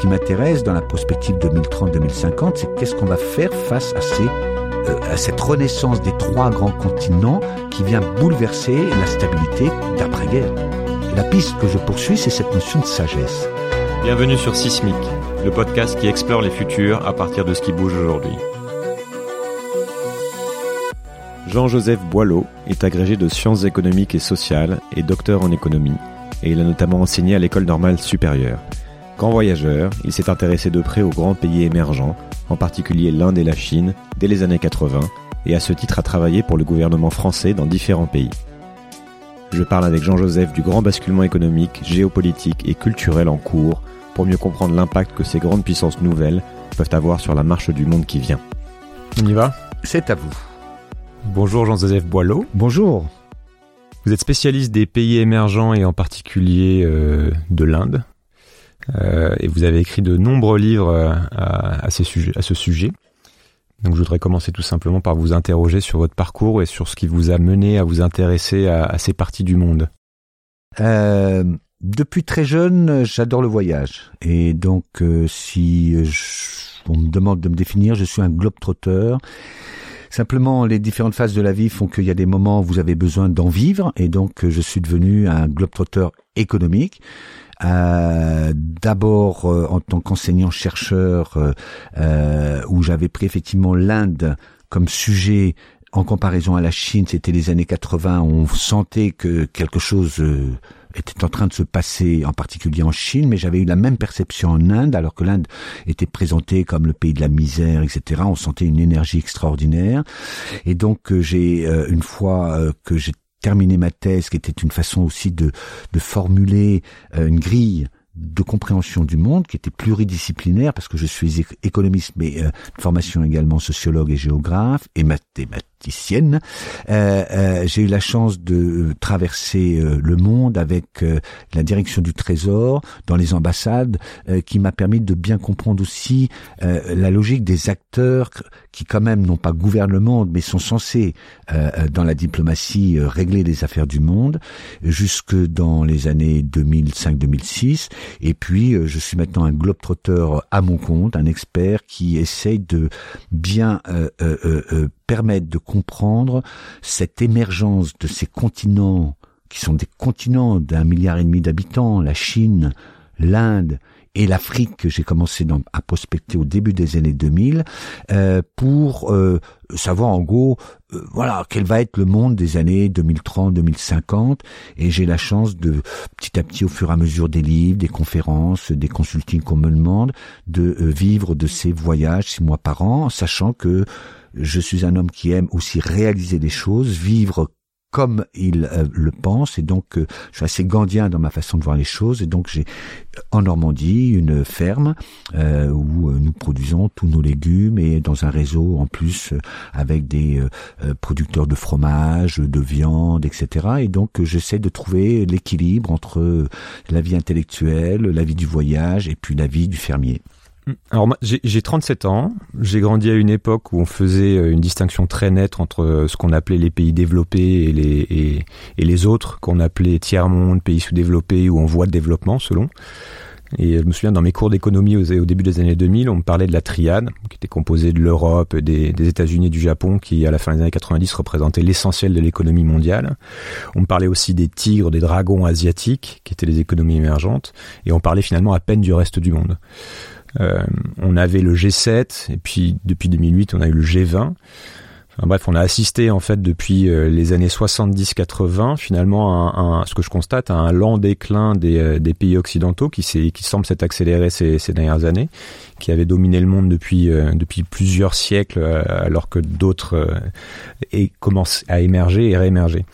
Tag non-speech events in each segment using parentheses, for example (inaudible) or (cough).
qui m'intéresse dans la prospective 2030-2050, c'est qu'est-ce qu'on va faire face à euh, à cette renaissance des trois grands continents qui vient bouleverser la stabilité d'après-guerre. La piste que je poursuis, c'est cette notion de sagesse. Bienvenue sur Sismic, le podcast qui explore les futurs à partir de ce qui bouge aujourd'hui. Jean-Joseph Boileau est agrégé de sciences économiques et sociales et docteur en économie, et il a notamment enseigné à l'école normale supérieure. Grand voyageur, il s'est intéressé de près aux grands pays émergents, en particulier l'Inde et la Chine, dès les années 80, et à ce titre a travaillé pour le gouvernement français dans différents pays. Je parle avec Jean-Joseph du grand basculement économique, géopolitique et culturel en cours pour mieux comprendre l'impact que ces grandes puissances nouvelles peuvent avoir sur la marche du monde qui vient. On y va? C'est à vous. Bonjour Jean-Joseph Boileau. Bonjour. Vous êtes spécialiste des pays émergents et en particulier euh, de l'Inde. Euh, et vous avez écrit de nombreux livres euh, à, ce sujet. Donc je voudrais commencer tout simplement par vous interroger sur votre parcours et sur ce qui vous a mené à vous intéresser à, ces parties du monde. Euh, depuis très jeune, j'adore le voyage. Et donc si on me demande de me définir, je suis un globe-trotteur. Simplement, les différentes phases de la vie font qu'il y a des moments où vous avez besoin d'en vivre, et donc je suis devenu un globe-trotteur économique. Euh, D'abord euh, en tant qu'enseignant-chercheur, euh, euh, où j'avais pris effectivement l'Inde comme sujet en comparaison à la Chine, c'était les années 80, on sentait que quelque chose euh, était en train de se passer, en particulier en Chine, mais j'avais eu la même perception en Inde, alors que l'Inde était présentée comme le pays de la misère, etc. On sentait une énergie extraordinaire. Et donc, j'ai, une fois que j'ai terminé ma thèse, qui était une façon aussi de, formuler une grille de compréhension du monde qui était pluridisciplinaire parce que je suis économiste mais euh, formation également sociologue et géographe et Euh, euh, j'ai eu la chance de traverser euh, le monde avec euh, la direction du Trésor dans les ambassades euh, qui m'a permis de bien comprendre aussi la logique des acteurs qui quand même n'ont pas gouverné le monde mais sont censés dans la diplomatie régler les affaires du monde jusque dans les années 2005-2006 et puis, euh, je suis maintenant un globe-trotteur à mon compte, un expert qui essaye de bien permettre de comprendre cette émergence de ces continents qui sont des continents d'un milliard et demi d'habitants, la Chine, l'Inde et l'Afrique. Que j'ai commencé à prospecter au début des années 2000 euh, pour euh, savoir en gros euh, voilà quel va être le monde des années 2030-2050 et j'ai la chance de petit à petit au fur et à mesure des livres, des conférences, des consultings qu'on me demande de euh, vivre de ces voyages six mois par an, sachant que je suis un homme qui aime aussi réaliser des choses, vivre comme il euh, le pense et donc euh, je suis assez gandien dans ma façon de voir les choses et donc j'ai en Normandie une ferme euh, où nous produisons tous nos légumes et dans un réseau en plus avec des producteurs de fromage, de viande, etc. Et donc j'essaie de trouver l'équilibre entre la vie intellectuelle, la vie du voyage et puis la vie du fermier. Alors j'ai 37 ans, j'ai grandi à une époque où on faisait euh, une distinction très nette entre euh, ce qu'on appelait les pays développés et les, et, les autres qu'on appelait tiers-monde, pays sous-développés ou en voie de développement selon. Et je me souviens dans mes cours d'économie au, au, début des années 2000, on me parlait de la triade, qui était composée de l'Europe, des, des États-Unis et du Japon, qui à la fin des années 90 représentait l'essentiel de l'économie mondiale. On me parlait aussi des tigres, des dragons asiatiques, qui étaient les économies émergentes, et on parlait finalement à peine du reste du monde. Euh, on avait le G7 et puis depuis 2008 on a eu le G20. Enfin, bref, on a assisté en fait depuis euh, les années 70-80 finalement à, ce que je constate à un lent déclin des, euh, des pays occidentaux qui, qui semble s'être accéléré ces, ces, dernières années, qui avait dominé le monde depuis, euh, depuis plusieurs siècles alors que d'autres commencent à émerger et réémerger.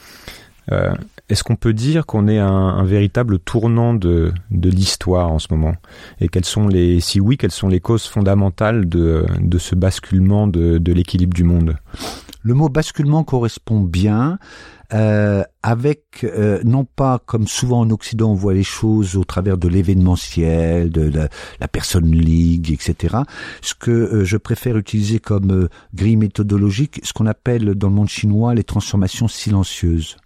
Est-ce qu'on peut dire qu'on est un, véritable tournant de, l'histoire en ce moment? Et quelles sont les, si oui, quelles sont les causes fondamentales de, ce basculement de l'équilibre du monde? Le mot basculement correspond bien. euh, avec euh, non pas comme souvent en Occident on voit les choses au travers de l'événementiel, de la, la personne ligue, etc. Ce que euh, je préfère utiliser comme grille méthodologique, ce qu'on appelle dans le monde chinois les transformations silencieuses.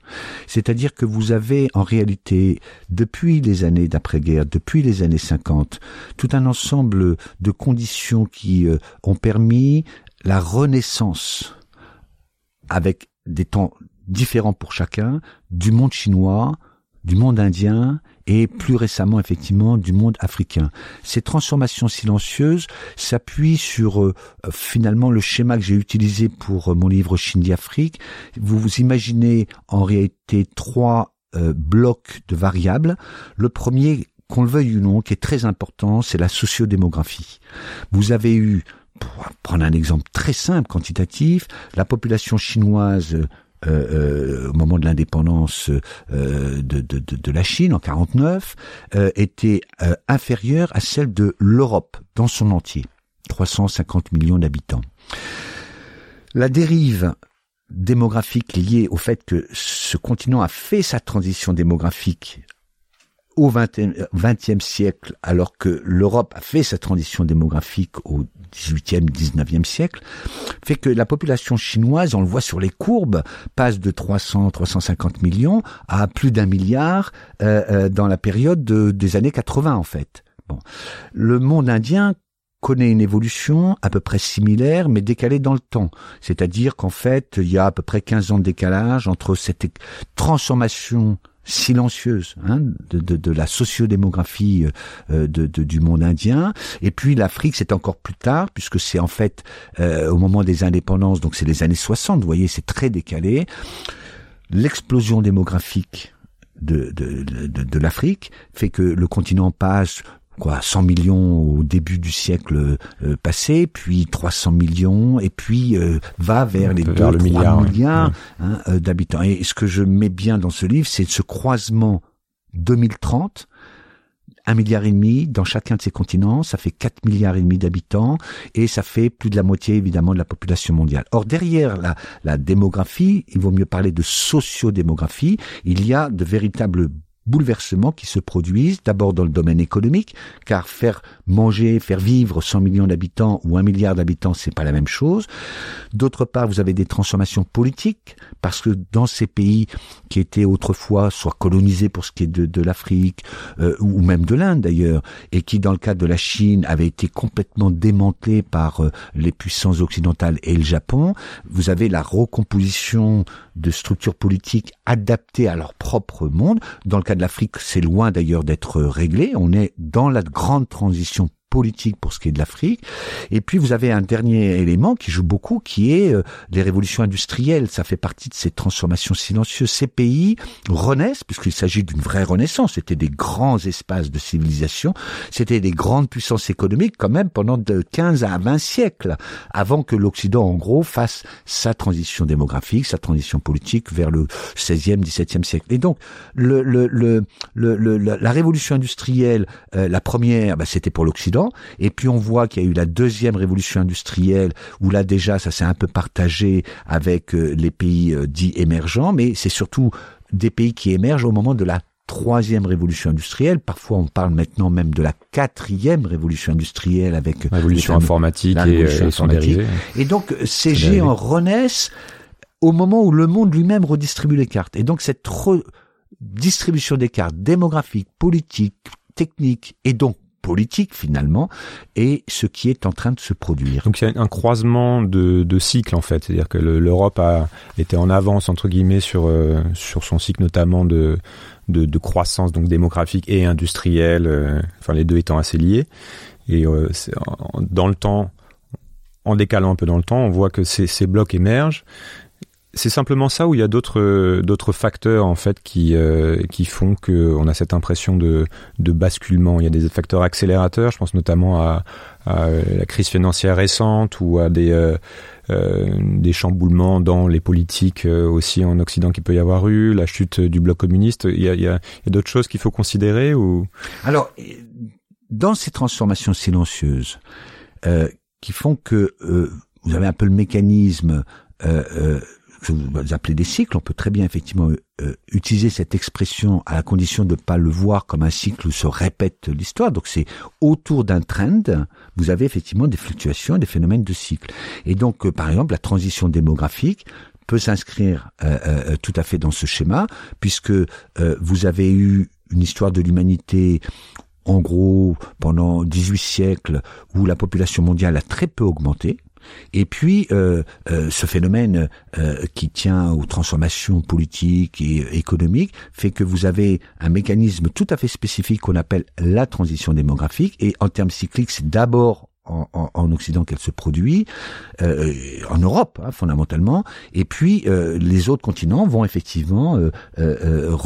C'est-à-dire que vous avez en réalité, depuis les années d'après-guerre, depuis les années 50, tout un ensemble de conditions qui ont permis la renaissance avec des temps différents pour chacun, du monde chinois, du monde indien et plus récemment effectivement du monde africain. Ces transformations silencieuses s'appuient sur euh, finalement le schéma que j'ai utilisé pour euh, mon livre Chine Afrique. Vous vous imaginez en réalité trois euh, blocs de variables. Le premier, qu'on le veuille ou non, qui est très important, c'est la sociodémographie. Vous avez eu pour prendre un exemple très simple, quantitatif, la population chinoise euh, euh, au moment de l'indépendance euh, de, de, de, la Chine en 49 était inférieure à celle de l'Europe dans son entier, 350 millions d'habitants. La dérive démographique liée au fait que ce continent a fait sa transition démographique au XXe siècle, alors que l'Europe a fait sa transition démographique au XVIIIe, XIXe siècle, fait que la population chinoise, on le voit sur les courbes, passe de 300, 350 millions à plus d'un milliard euh, euh, dans la période des années 80 en fait. Bon, le monde indien connaît une évolution à peu près similaire, mais décalée dans le temps. C'est-à-dire qu'en fait, il y a à peu près 15 ans de décalage entre cette transformation silencieuse hein, de, de, de, la sociodémographie euh, de, du monde indien. Et puis l'Afrique, c'est encore plus tard, puisque c'est en fait euh, au moment des indépendances, donc c'est les années 60, vous voyez, c'est très décalé. L'explosion démographique de, de, de, de l'Afrique fait que le continent passe quoi 100 millions au début du siècle euh, passé, puis 300 millions, et puis euh, va vers les 2 3 milliard, milliards hein, euh, d'habitants. Et ce que je mets bien dans ce livre, c'est ce croisement 2030 un milliard et demi dans chacun de ces continents, ça fait 4 milliards et demi d'habitants et ça fait plus de la moitié évidemment de la population mondiale. Or derrière la, la démographie, il vaut mieux parler de sociodémographie, il y a de véritables bouleversements qui se produisent d'abord dans le domaine économique, car faire manger, faire vivre 100 millions d'habitants ou un milliard d'habitants, c'est pas la même chose. D'autre part, vous avez des transformations politiques, parce que dans ces pays qui étaient autrefois soit colonisés pour ce qui est de, de l'Afrique, euh, ou même de l'Inde d'ailleurs, et qui dans le cas de la Chine avaient été complètement démantelés par euh, les puissances occidentales et le Japon, vous avez la recomposition de structures politiques adaptées à leur propre monde. Dans le de l'Afrique, c'est loin d'ailleurs d'être réglé. On est dans la grande transition politique pour ce qui est de l'Afrique. Et puis vous avez un dernier élément qui joue beaucoup, qui est euh, les révolutions industrielles. Ça fait partie de ces transformations silencieuses. Ces pays renaissent, puisqu'il s'agit d'une vraie renaissance. C'était des grands espaces de civilisation. C'était des grandes puissances économiques quand même pendant de 15 à 20 siècles, avant que l'Occident, en gros, fasse sa transition démographique, sa transition politique vers le 16e, 17e siècle. Et donc, le, le, le, la révolution industrielle, euh, la première, bah, c'était pour l'Occident et puis on voit qu'il y a eu la deuxième révolution industrielle, où là déjà ça s'est un peu partagé avec euh, les pays euh, dits émergents, mais c'est surtout des pays qui émergent au moment de la troisième révolution industrielle. Parfois, on parle maintenant même de la quatrième révolution industrielle avec euh, révolution informatique et, et, et donc ces géants renaissent au moment où le monde lui-même redistribue les cartes. Et donc cette redistribution des cartes démographiques, politiques, techniques et donc politique finalement et ce qui est en train de se produire. Donc a un croisement de, de cycles en fait, c'est-à-dire que l'Europe a été en avance entre guillemets sur euh, sur son cycle notamment de, de, de croissance donc démographique et industrielle, euh, enfin les deux étant assez liés. Et euh, dans le temps en décalant un peu dans le temps, on voit que ces, ces blocs émergent c'est simplement ça ou il y a d'autres d'autres facteurs en fait qui euh, qui font que on a cette impression de de basculement? Il y a des facteurs accélérateurs. Je pense notamment à, à la crise financière récente ou à des euh, euh des chamboulements dans les politiques euh, aussi en Occident qui peut y avoir eu, la chute du bloc communiste. Il y a, y a, a d'autres choses qu'il faut considérer ou? Alors, dans ces transformations silencieuses qui font que vous avez un peu le mécanisme que vous appelez des cycles, on peut très bien effectivement euh, utiliser cette expression à la condition de ne pas le voir comme un cycle où se répète l'histoire. Donc c'est autour d'un trend, vous avez effectivement des fluctuations, des phénomènes de cycle. Et donc, euh, par exemple, la transition démographique peut s'inscrire euh, tout à fait dans ce schéma, puisque vous avez eu une histoire de l'humanité en gros pendant 18 siècles où la population mondiale a très peu augmenté, et puis, euh, euh, ce phénomène euh, qui tient aux transformations politiques et économiques fait que vous avez un mécanisme tout à fait spécifique qu'on appelle la transition démographique. Et en termes cycliques, c'est d'abord en, Occident qu'elle se produit, euh, en Europe hein, fondamentalement, et puis euh, les autres continents vont effectivement euh,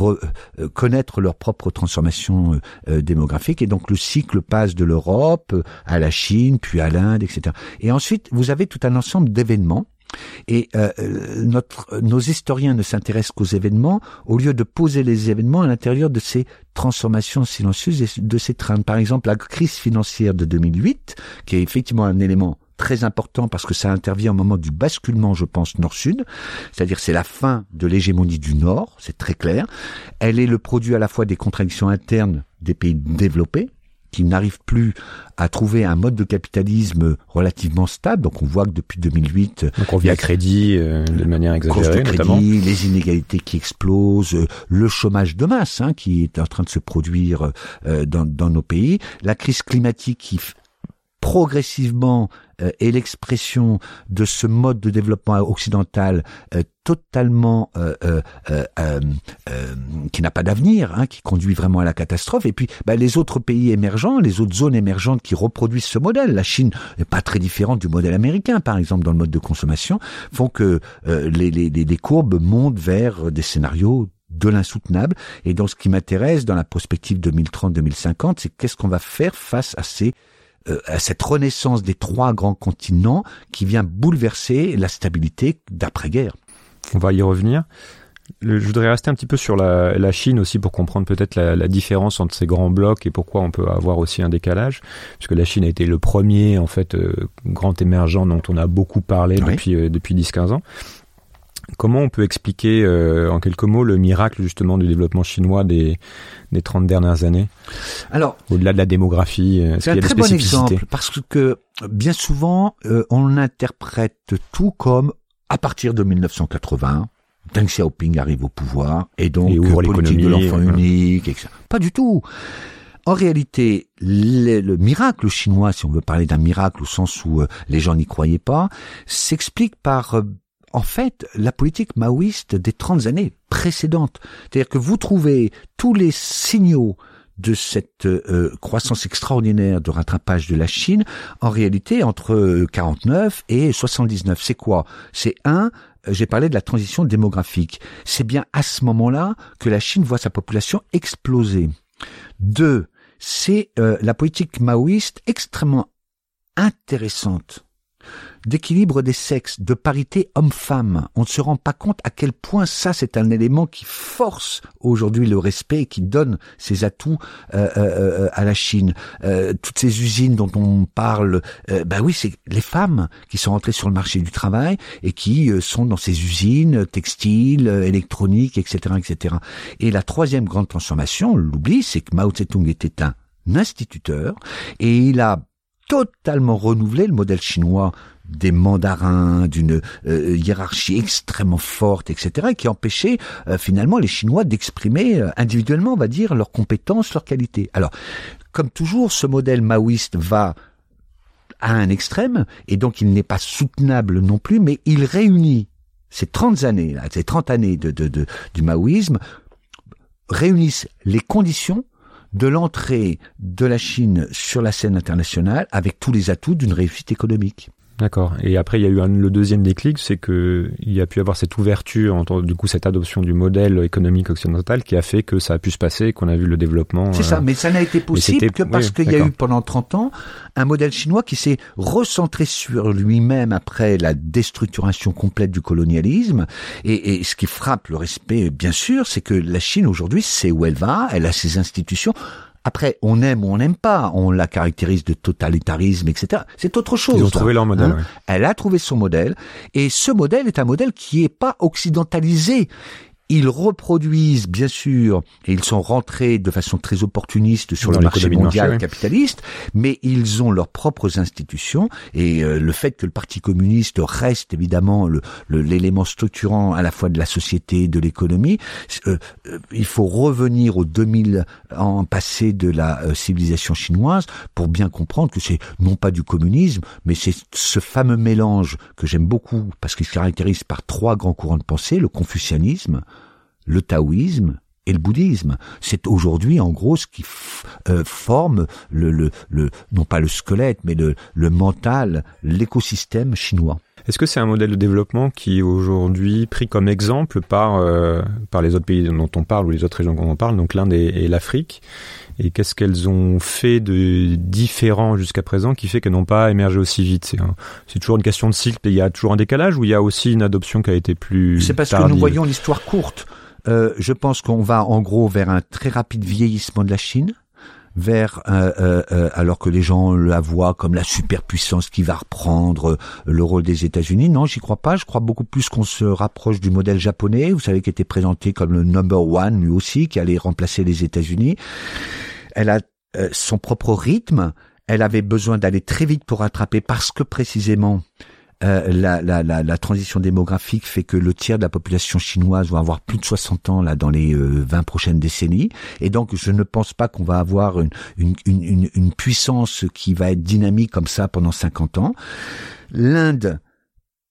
connaître leur propre transformation démographique, et donc le cycle passe de l'Europe à la Chine, puis à l'Inde, etc. Et ensuite, vous avez tout un ensemble d'événements et euh, notre, nos historiens ne s'intéressent qu'aux événements au lieu de poser les événements à l'intérieur de ces transformations silencieuses et de ces trains. Par exemple, la crise financière de 2008, qui est effectivement un élément très important parce que ça intervient au moment du basculement, je pense, nord-sud. C'est-à-dire c'est la fin de l'hégémonie du Nord, c'est très clair. Elle est le produit à la fois des contradictions internes des pays développés, qui n'arrivent plus à trouver un mode de capitalisme relativement stable. Donc on voit que depuis 2008, donc on vit à crédit euh, de manière exagérée, notamment les inégalités qui explosent, euh, le chômage de masse hein, qui est en train de se produire euh, dans, dans nos pays, la crise climatique qui progressivement euh, est l'expression de ce mode de développement occidental euh, totalement euh, qui n'a pas d'avenir, hein, qui conduit vraiment à la catastrophe. Et puis bah, les autres pays émergents, les autres zones émergentes qui reproduisent ce modèle, la Chine n'est pas très différente du modèle américain, par exemple dans le mode de consommation, font que les, les, les courbes montent vers des scénarios de l'insoutenable. Et donc ce qui m'intéresse dans la prospective 2030-2050, c'est qu'est-ce qu'on va faire face à ces euh, à cette renaissance des trois grands continents qui vient bouleverser la stabilité d'après-guerre. On va y revenir. je voudrais rester un petit peu sur la, Chine aussi pour comprendre peut-être la, différence entre ces grands blocs et pourquoi on peut avoir aussi un décalage, puisque la Chine a été le premier en fait euh, grand émergent dont on a beaucoup parlé depuis euh, depuis 10-15 ans. Comment on peut expliquer euh, en quelques mots le miracle justement du développement chinois des, des 30 dernières années? Alors, au-delà de la démographie, euh, c'est un très bon exemple parce que bien souvent euh, on interprète tout comme à partir de 1980, Deng Xiaoping arrive au pouvoir et donc et politique de l'enfant unique, etc. Pas du tout. En réalité, le, miracle chinois, si on veut parler d'un miracle au sens où les gens n'y croyaient pas, s'explique par en fait la politique maoïste des 30 années précédentes. C'est-à-dire que vous trouvez tous les signaux de cette euh, croissance extraordinaire de rattrapage de la Chine, en réalité, entre 49 et 79. C'est quoi? C'est un, j'ai parlé de la transition démographique. C'est bien à ce moment-là que la Chine voit sa population exploser. Deux, c'est euh, la politique maoïste extrêmement intéressante d'équilibre des sexes, de parité homme-femme. On ne se rend pas compte à quel point ça, c'est un élément qui force aujourd'hui le respect et qui donne ses atouts euh, euh, euh, à la Chine. toutes ces usines dont on parle, bah oui, c'est les femmes qui sont entrées sur le marché du travail et qui sont dans ces usines textiles, électroniques, etc., etc. Et la troisième grande transformation, on l'oublie, c'est que Mao Tse-tung était un instituteur et il a totalement renouvelé le modèle chinois des mandarins, d'une euh, hiérarchie extrêmement forte, etc., qui empêchait euh, finalement les Chinois d'exprimer euh, individuellement, on va dire, leurs compétences, leurs qualités. Alors, comme toujours, ce modèle maoïste va à un extrême, et donc il n'est pas soutenable non plus, mais il réunit ces 30 années, ces 30 années de, de, du maoïsme, réunissent les conditions de l'entrée de la Chine sur la scène internationale avec tous les atouts d'une réussite économique. D'accord. Et après, il y a eu un, le deuxième déclic, c'est que il y a pu avoir cette ouverture, entre, du coup, cette adoption du modèle économique occidental qui a fait que ça a pu se passer, qu'on a vu le développement. C'est ça, euh, mais ça n'a été possible que parce qu'il y a eu pendant 30 ans un modèle chinois qui s'est recentré sur lui-même après la déstructuration complète du colonialisme. Et, et ce qui frappe le respect, bien sûr, c'est que la Chine aujourd'hui sait où elle va, elle a ses institutions Après, on aime ou on n'aime pas, on la caractérise de totalitarisme, etc. C'est autre chose. Ils ont trouvé leur modèle. Hein. Elle a trouvé son modèle, et ce modèle est un modèle qui est pas occidentalisé. Ils reproduisent, bien sûr, et ils sont rentrés de façon très opportuniste sur le marché mondial capitaliste, mais ils ont leurs propres institutions, et euh, le fait que le Parti communiste reste évidemment l'élément le, structurant à la fois de la société et de l'économie, euh, euh, il faut revenir aux 2000 ans passés de la civilisation chinoise pour bien comprendre que c'est non pas du communisme, mais c'est ce fameux mélange que j'aime beaucoup, parce qu'il se caractérise par trois grands courants de pensée, le confucianisme, le taoïsme et le bouddhisme. C'est aujourd'hui en gros ce qui euh, forme le, le, le, non pas le squelette, mais le, le mental, l'écosystème chinois. Est-ce que c'est un modèle de développement qui est aujourd'hui pris comme exemple par, euh, par les autres pays dont on parle ou les autres régions dont on parle, donc l'Inde et, l'Afrique? Et qu'est-ce qu'elles ont fait de différent jusqu'à présent qui fait qu'elles n'ont pas émergé aussi vite? C'est toujours une question de cycle. Il y a toujours un décalage ou il y a aussi une adoption qui a été plus. C'est parce que nous voyons l'histoire courte. Euh, je pense qu'on va en gros vers un très rapide vieillissement de la Chine vers euh, euh, euh, alors que les gens la voient comme la superpuissance qui va reprendre le rôle des États-Unis. Non, j'y crois pas. Je crois beaucoup plus qu'on se rapproche du modèle japonais, vous savez, qui était présenté comme le number one lui aussi, qui allait remplacer les États-Unis. Elle a son propre rythme. Elle avait besoin d'aller très vite pour rattraper parce que précisément euh, la, transition démographique fait que le tiers de la population chinoise va avoir plus de 60 ans là dans les 20 euh, prochaines décennies, et donc je ne pense pas qu'on va avoir une, une, une, une puissance qui va être dynamique comme ça pendant 50 ans. L'Inde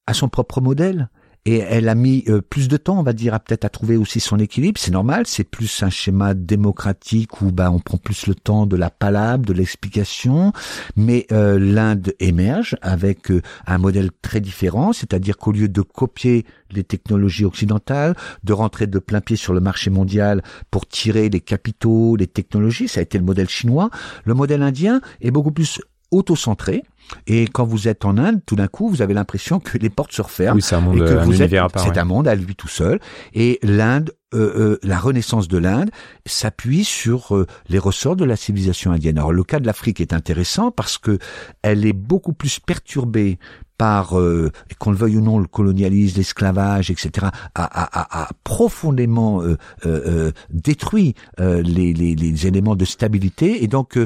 a son propre modèle et elle a mis euh, plus de temps, on va dire, à peut-être à trouver aussi son équilibre. C'est normal, c'est plus un schéma démocratique où bah on prend plus le temps de la palabre, de l'explication. Mais euh, l'Inde émerge avec euh, un modèle très différent, c'est-à-dire qu'au lieu de copier les technologies occidentales, de rentrer de plein pied sur le marché mondial pour tirer les capitaux, les technologies, ça a été le modèle chinois. Le modèle indien est beaucoup plus auto-centré. Et quand vous êtes en Inde, tout d'un coup, vous avez l'impression que les portes se referment. Oui, c'est un monde, un univers C'est un monde à lui tout seul. Et l'Inde, euh, euh, la renaissance de l'Inde s'appuie sur euh, les ressorts de la civilisation indienne. Alors le cas de l'Afrique est intéressant parce que elle est beaucoup plus perturbée par, euh, qu'on le veuille ou non, le colonialisme, l'esclavage, etc., a, a, a, profondément euh, euh, détruit les, les, les, éléments de stabilité. Et donc,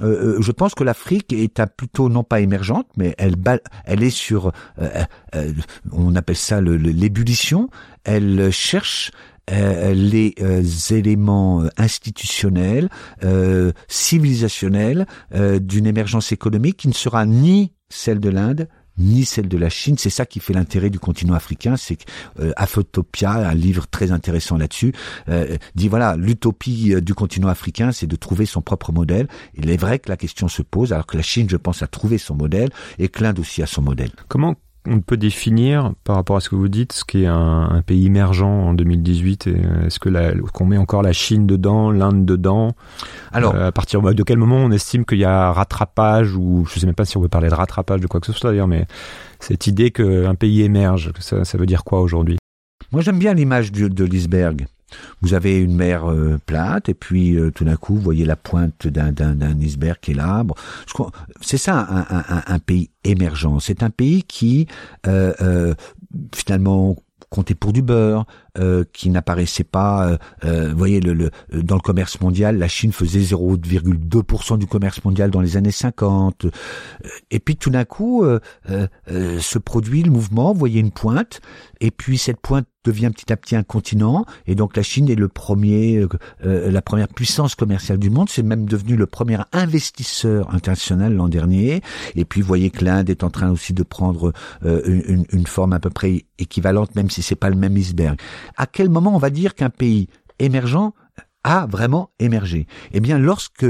je pense que l'Afrique est plutôt non pas émergente, mais elle, elle est sur, on appelle ça l'ébullition. Elle cherche les éléments institutionnels, civilisationnels d'une émergence économique qui ne sera ni celle de l'Inde, ni celle de la Chine. C'est ça qui fait l'intérêt du continent africain. C'est que euh, Afotopia, un livre très intéressant là-dessus, euh, dit voilà, l'utopie euh, du continent africain, c'est de trouver son propre modèle. Il est vrai que la question se pose, alors que la Chine, je pense, a trouvé son modèle et que l'Inde aussi a son modèle. Comment on peut définir, par rapport à ce que vous dites, ce qui est un, pays émergent en 2018 Est-ce que qu'on met encore la Chine dedans, l'Inde dedans? Alors, euh, à partir de quel moment on estime qu'il y a rattrapage ou je sais même pas si on veut parler de rattrapage de quoi que ce soit d'ailleurs, mais cette idée qu'un pays émerge, ça, ça veut dire quoi aujourd'hui? Moi, j'aime bien l'image de l'iceberg. Vous avez une mer euh, plate et puis euh, tout d'un coup vous voyez la pointe d'un, iceberg qui est là. c'est ça un, pays émergent. C'est un pays qui euh, finalement comptait pour du beurre, qui n'apparaissait pas. vous voyez, le, dans le commerce mondial, la Chine faisait 0,2% du commerce mondial dans les années 50. Et puis tout d'un coup, se produit le mouvement. Vous voyez une pointe, et puis cette pointe devient petit à petit un continent et donc la Chine est le premier euh, euh, la première puissance commerciale du monde c'est même devenu le premier investisseur international l'an dernier et puis vous voyez que l'Inde est en train aussi de prendre euh, une, une, forme à peu près équivalente même si c'est pas le même iceberg à quel moment on va dire qu'un pays émergent a vraiment émergé? Eh bien lorsque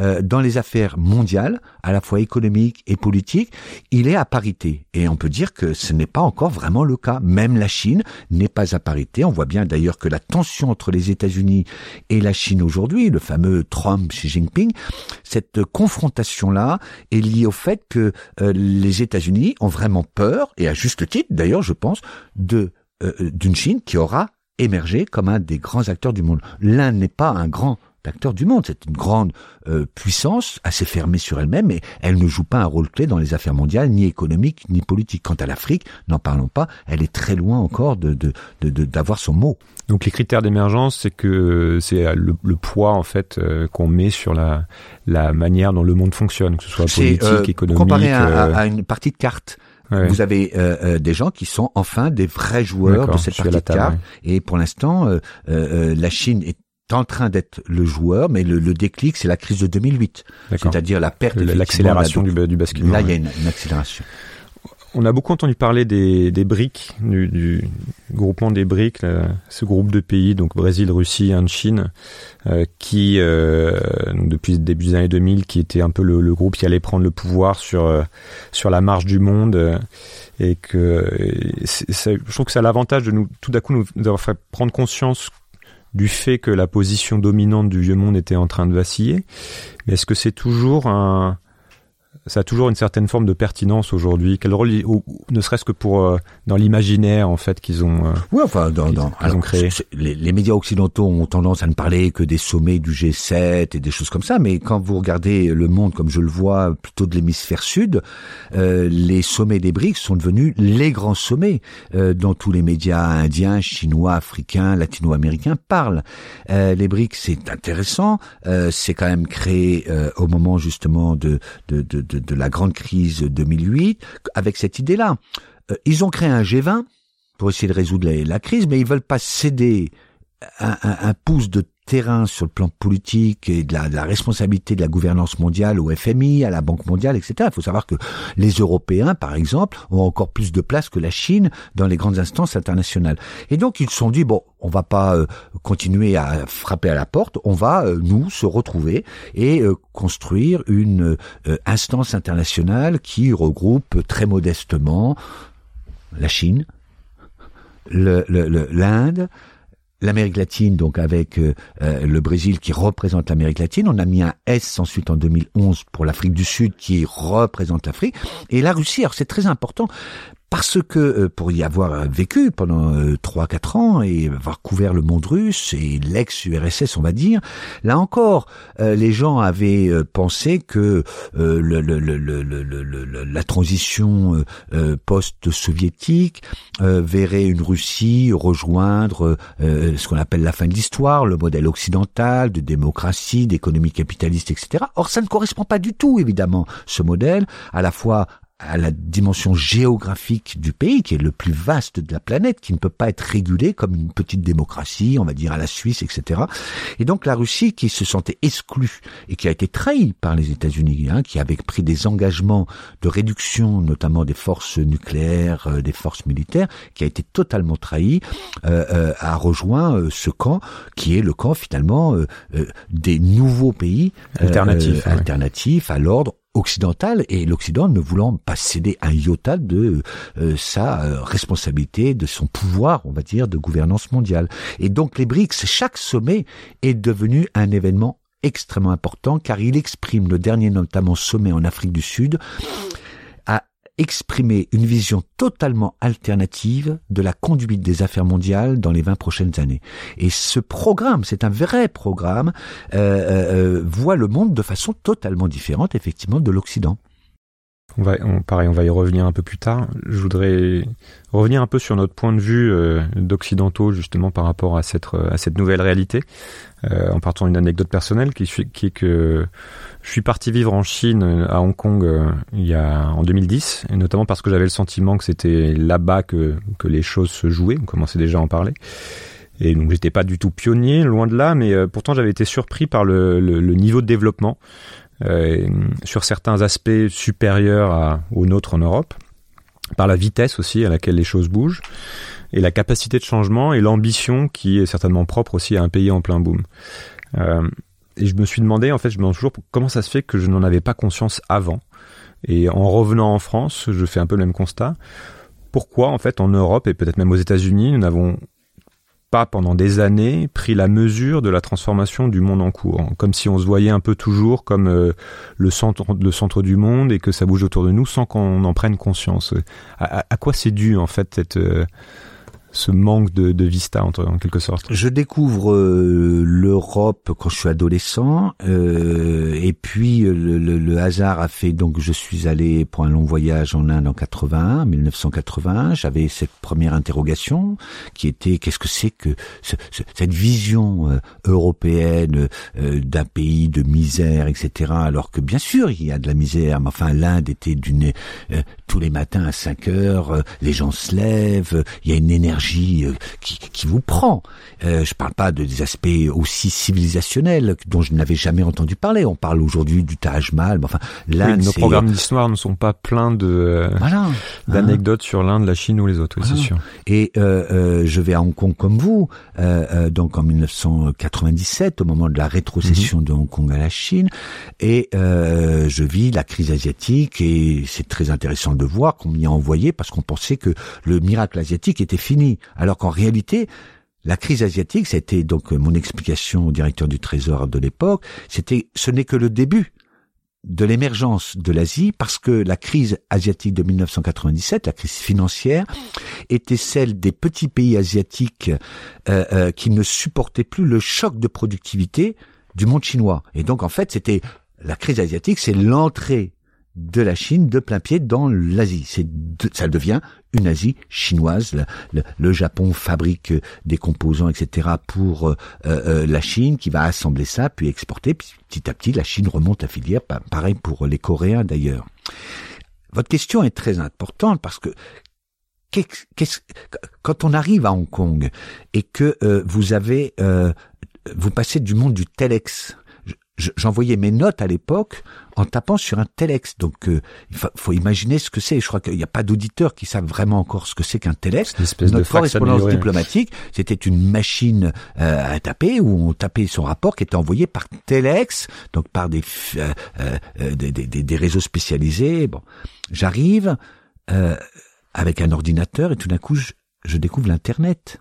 euh, dans les affaires mondiales, à la fois économiques et politiques, il est à parité. Et on peut dire que ce n'est pas encore vraiment le cas. Même la Chine n'est pas à parité. On voit bien d'ailleurs que la tension entre les États-Unis et la Chine aujourd'hui, le fameux Trump-Xi Jinping, cette confrontation-là est liée au fait que euh, les États-Unis ont vraiment peur, et à juste titre d'ailleurs, je pense, de d'une Chine qui aura émergé comme un des grands acteurs du monde. L'Inde n'est pas un grand acteur du monde. C'est une grande euh, puissance, assez fermée sur elle-même, mais elle ne joue pas un rôle clé dans les affaires mondiales, ni économiques, ni politiques. Quant à l'Afrique, n'en parlons pas, elle est très loin encore de d'avoir de, son mot. Donc les critères d'émergence, c'est que c'est le, poids en fait euh, qu'on met sur la, la manière dont le monde fonctionne, que ce soit politique, euh, économique. Comparé à, à, une partie de Vous avez euh, des gens qui sont enfin des vrais joueurs de cette partie de cartes. Et pour l'instant, la Chine est en train d'être le joueur, mais le, le déclic, c'est la crise de 2008, c'est-à-dire la perte, l'accélération du, du basculement. Là, il y a une, une accélération. On a beaucoup entendu parler des, des BRIC, du, du, groupement des BRIC, ce groupe de pays, donc Brésil, Russie, Inde, Chine, euh, qui, euh, depuis le début des années 2000, qui était un peu le, le groupe qui allait prendre le pouvoir sur euh, sur la marche du monde, euh, et que je trouve que ça a l'avantage de nous, tout d'un coup, nous, nous fait prendre conscience du fait que la position dominante du vieux monde était en train de vaciller. Mais est-ce que c'est toujours un, ça a toujours une certaine forme de pertinence aujourd'hui. Quel rôle, ou, ne serait-ce que pour euh, dans l'imaginaire en fait qu'ils ont, euh, enfin, dans, dans, ont créé. Les, les, médias occidentaux ont tendance à ne parler que des sommets du G7 et des choses comme ça, mais quand vous regardez le monde comme je le vois plutôt de l'hémisphère sud, euh, les sommets des BRICS sont devenus les grands sommets euh, dont tous les médias indiens, chinois, africains, latino-américains parlent. Euh, les BRICS, c'est intéressant, c'est quand même créé au moment justement de, de, de de, la grande crise 2008 avec cette idée-là. Euh, ils ont créé un G20 pour essayer de résoudre la, crise, mais ils veulent pas céder un, un pouce de terrain sur le plan politique et de la, responsabilité de la gouvernance mondiale au FMI, à la Banque mondiale, etc. Il faut savoir que les Européens, par exemple, ont encore plus de place que la Chine dans les grandes instances internationales. Et donc ils se sont dit bon, on va pas euh, continuer à frapper à la porte, on va euh, nous se retrouver et euh, construire une instance internationale qui regroupe très modestement la Chine, l'Inde, l'Amérique latine, donc avec euh, euh, le Brésil qui représente l'Amérique latine. On a mis un S ensuite en 2011 pour l'Afrique du Sud qui représente l'Afrique. Et la Russie, alors c'est très important parce que euh, pour y avoir euh, vécu pendant euh, trois quatre ans et avoir couvert le monde russe et l'ex-URSS on va dire, là encore les gens avaient pensé que le, le, le, la transition post-soviétique verrait une Russie rejoindre ce qu'on appelle la fin de l'histoire, le modèle occidental de démocratie, d'économie capitaliste, etc. Or ça ne correspond pas du tout évidemment ce modèle à la fois à la dimension géographique du pays, qui est le plus vaste de la planète, qui ne peut pas être régulé comme une petite démocratie, on va dire à la Suisse, etc. Et donc la Russie, qui se sentait exclue et qui a été trahie par les États-Unis, hein, qui avait pris des engagements de réduction, notamment des forces nucléaires, euh, des forces militaires, qui a été totalement trahie, euh, euh, a rejoint euh, ce camp, qui est le camp finalement des nouveaux pays alternatifs, alternatifs à l'ordre occidentale et l'Occident ne voulant pas céder un iota de euh, sa euh, responsabilité, de son pouvoir, on va dire, de gouvernance mondiale. Et donc les BRICS, chaque sommet est devenu un événement extrêmement important car il exprime le dernier notamment sommet en Afrique du Sud exprimer une vision totalement alternative de la conduite des affaires mondiales dans les 20 prochaines années. Et ce programme, c'est un vrai programme, euh, euh, euh, voit le monde de façon totalement différente, effectivement, de l'Occident. On va, on, pareil, on va y revenir un peu plus tard. Je voudrais revenir un peu sur notre point de vue euh, d'occidentaux justement par rapport à cette à cette nouvelle réalité, euh, en partant d'une anecdote personnelle qui, qui est que je suis parti vivre en Chine, à Hong Kong, euh, il y a en 2010, et notamment parce que j'avais le sentiment que c'était là-bas que que les choses se jouaient. On commençait déjà à en parler. Et donc j'étais pas du tout pionnier, loin de là, mais euh, pourtant j'avais été surpris par le, le, le niveau de développement euh, sur certains aspects supérieurs aux nôtres en Europe, par la vitesse aussi à laquelle les choses bougent, et la capacité de changement et l'ambition qui est certainement propre aussi à un pays en plein boom. Euh, et je me suis demandé, en fait, je me demande toujours comment ça se fait que je n'en avais pas conscience avant. Et en revenant en France, je fais un peu le même constat. Pourquoi, en fait, en Europe et peut-être même aux États-Unis, nous n'avons pas pendant des années pris la mesure de la transformation du monde en cours, comme si on se voyait un peu toujours comme euh, le centre du monde et que ça bouge autour de nous sans qu'on en prenne conscience. À, quoi c'est dû en fait cette euh, ce manque de, de vista en, quelque sorte Je découvre euh, l'Europe quand je suis adolescent, euh, et puis le, le, le, hasard a fait donc je suis allé pour un long voyage en Inde en 81, 1981. J'avais cette première interrogation qui était qu'est-ce que c'est que ce, ce, cette vision euh, européenne euh, d'un pays de misère, etc. Alors que bien sûr il y a de la misère, mais enfin l'Inde était d'une euh, tous les matins à 5 heures, les gens se lèvent, il y a une énergie euh, qui, qui vous prend. Euh, je parle pas de des aspects aussi civilisationnels dont je n'avais jamais entendu parler. On parle aujourd'hui du Taj Mahal. Mais enfin, l'Inde, oui, nos programmes d'histoire ne sont pas pleins de euh, voilà, d'anecdotes hein. sur l'Inde, la Chine ou les autres. Oui, voilà. c'est sûr. Et euh, euh, je vais à Hong Kong comme vous, euh, donc en 1997, au moment de la rétrocession mm -hmm. de Hong Kong à la Chine, et je vis la crise asiatique. Et c'est très intéressant de voir qu'on m'y a envoyé parce qu'on pensait que le miracle asiatique était fini alors qu'en réalité, la crise asiatique, c'était donc mon explication au directeur du Trésor de l'époque, c'était ce n'est que le début de l'émergence de l'Asie parce que la crise asiatique de 1997, la crise financière, était celle des petits pays asiatiques euh, euh, qui ne supportaient plus le choc de productivité du monde chinois. Et donc en fait, c'était la crise asiatique, c'est l'entrée de la Chine de plein pied dans l'Asie. C'est ça devient une Asie chinoise. Le, Japon fabrique des composants, etc. pour euh, euh, la Chine, qui va assembler ça, puis exporter. Puis petit à petit, la Chine remonte la filière. Pareil pour les Coréens d'ailleurs. Votre question est très importante parce que quand on arrive à Hong Kong et que euh, vous avez, euh, vous passez du monde du telex j'envoyais mes notes à l'époque en tapant sur un telex. Donc, euh, il faut, faut, imaginer ce que c'est. Je crois qu'il n'y a pas d'auditeurs qui savent vraiment encore ce que c'est qu'un telex. Notre correspondance diplomatique, c'était une machine euh, à taper où on tapait son rapport qui était envoyé par telex, donc par des, euh, euh des, des, des, réseaux spécialisés. Bon, j'arrive euh, avec un ordinateur et tout d'un coup, je, je découvre l'Internet.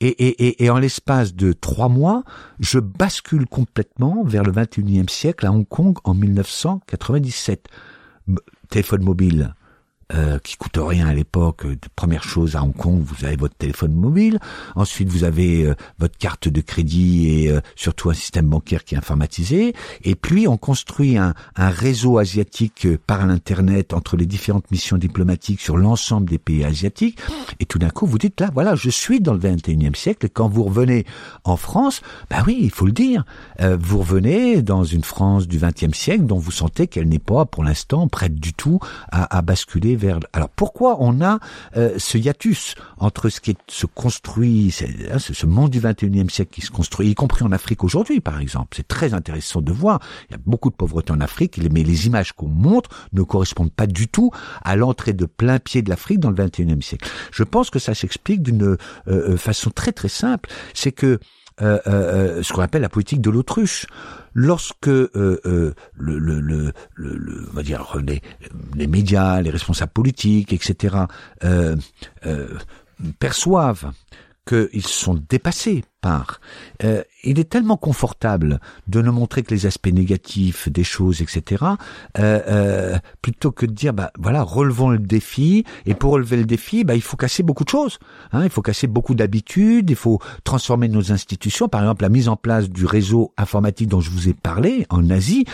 Et, et, et, en l'espace de trois mois, je bascule complètement vers le 21e siècle à Hong Kong en 1997. Téléphone mobile, euh, qui coûte rien à l'époque. Première chose à Hong Kong, vous avez votre téléphone mobile. Ensuite, vous avez euh, votre carte de crédit et euh, surtout un système bancaire qui est informatisé. Et puis, on construit un, un réseau asiatique euh, par l'internet entre les différentes missions diplomatiques sur l'ensemble des pays asiatiques. Et tout d'un coup, vous dites là, voilà, je suis dans le 21e siècle. Quand vous revenez en France, bah oui, il faut le dire, euh, vous revenez dans une France du 20e siècle dont vous sentez qu'elle n'est pas, pour l'instant, prête du tout à, à basculer Alors pourquoi on a euh, ce hiatus entre ce qui est, se construit, hein, ce, monde du 21e siècle qui se construit, y compris en Afrique aujourd'hui, par exemple. C'est très intéressant de voir. Il y a beaucoup de pauvreté en Afrique, mais les images qu'on montre ne correspondent pas du tout à l'entrée de plein pied de l'Afrique dans le 21e siècle. Je pense que ça s'explique d'une euh, façon très très simple. C'est que euh, euh, ce qu'on appelle la politique de l'autruche. Lorsque euh, euh, on va dire les, médias, les responsables politiques, etc., perçoivent qu'ils sont dépassés Euh, il est tellement confortable de ne montrer que les aspects négatifs des choses, etc. Euh, euh, plutôt que de dire, bah voilà, relevons le défi. Et pour relever le défi, bah il faut casser beaucoup de choses. Hein, il faut casser beaucoup d'habitudes. Il faut transformer nos institutions. Par exemple, la mise en place du réseau informatique dont je vous ai parlé en Asie,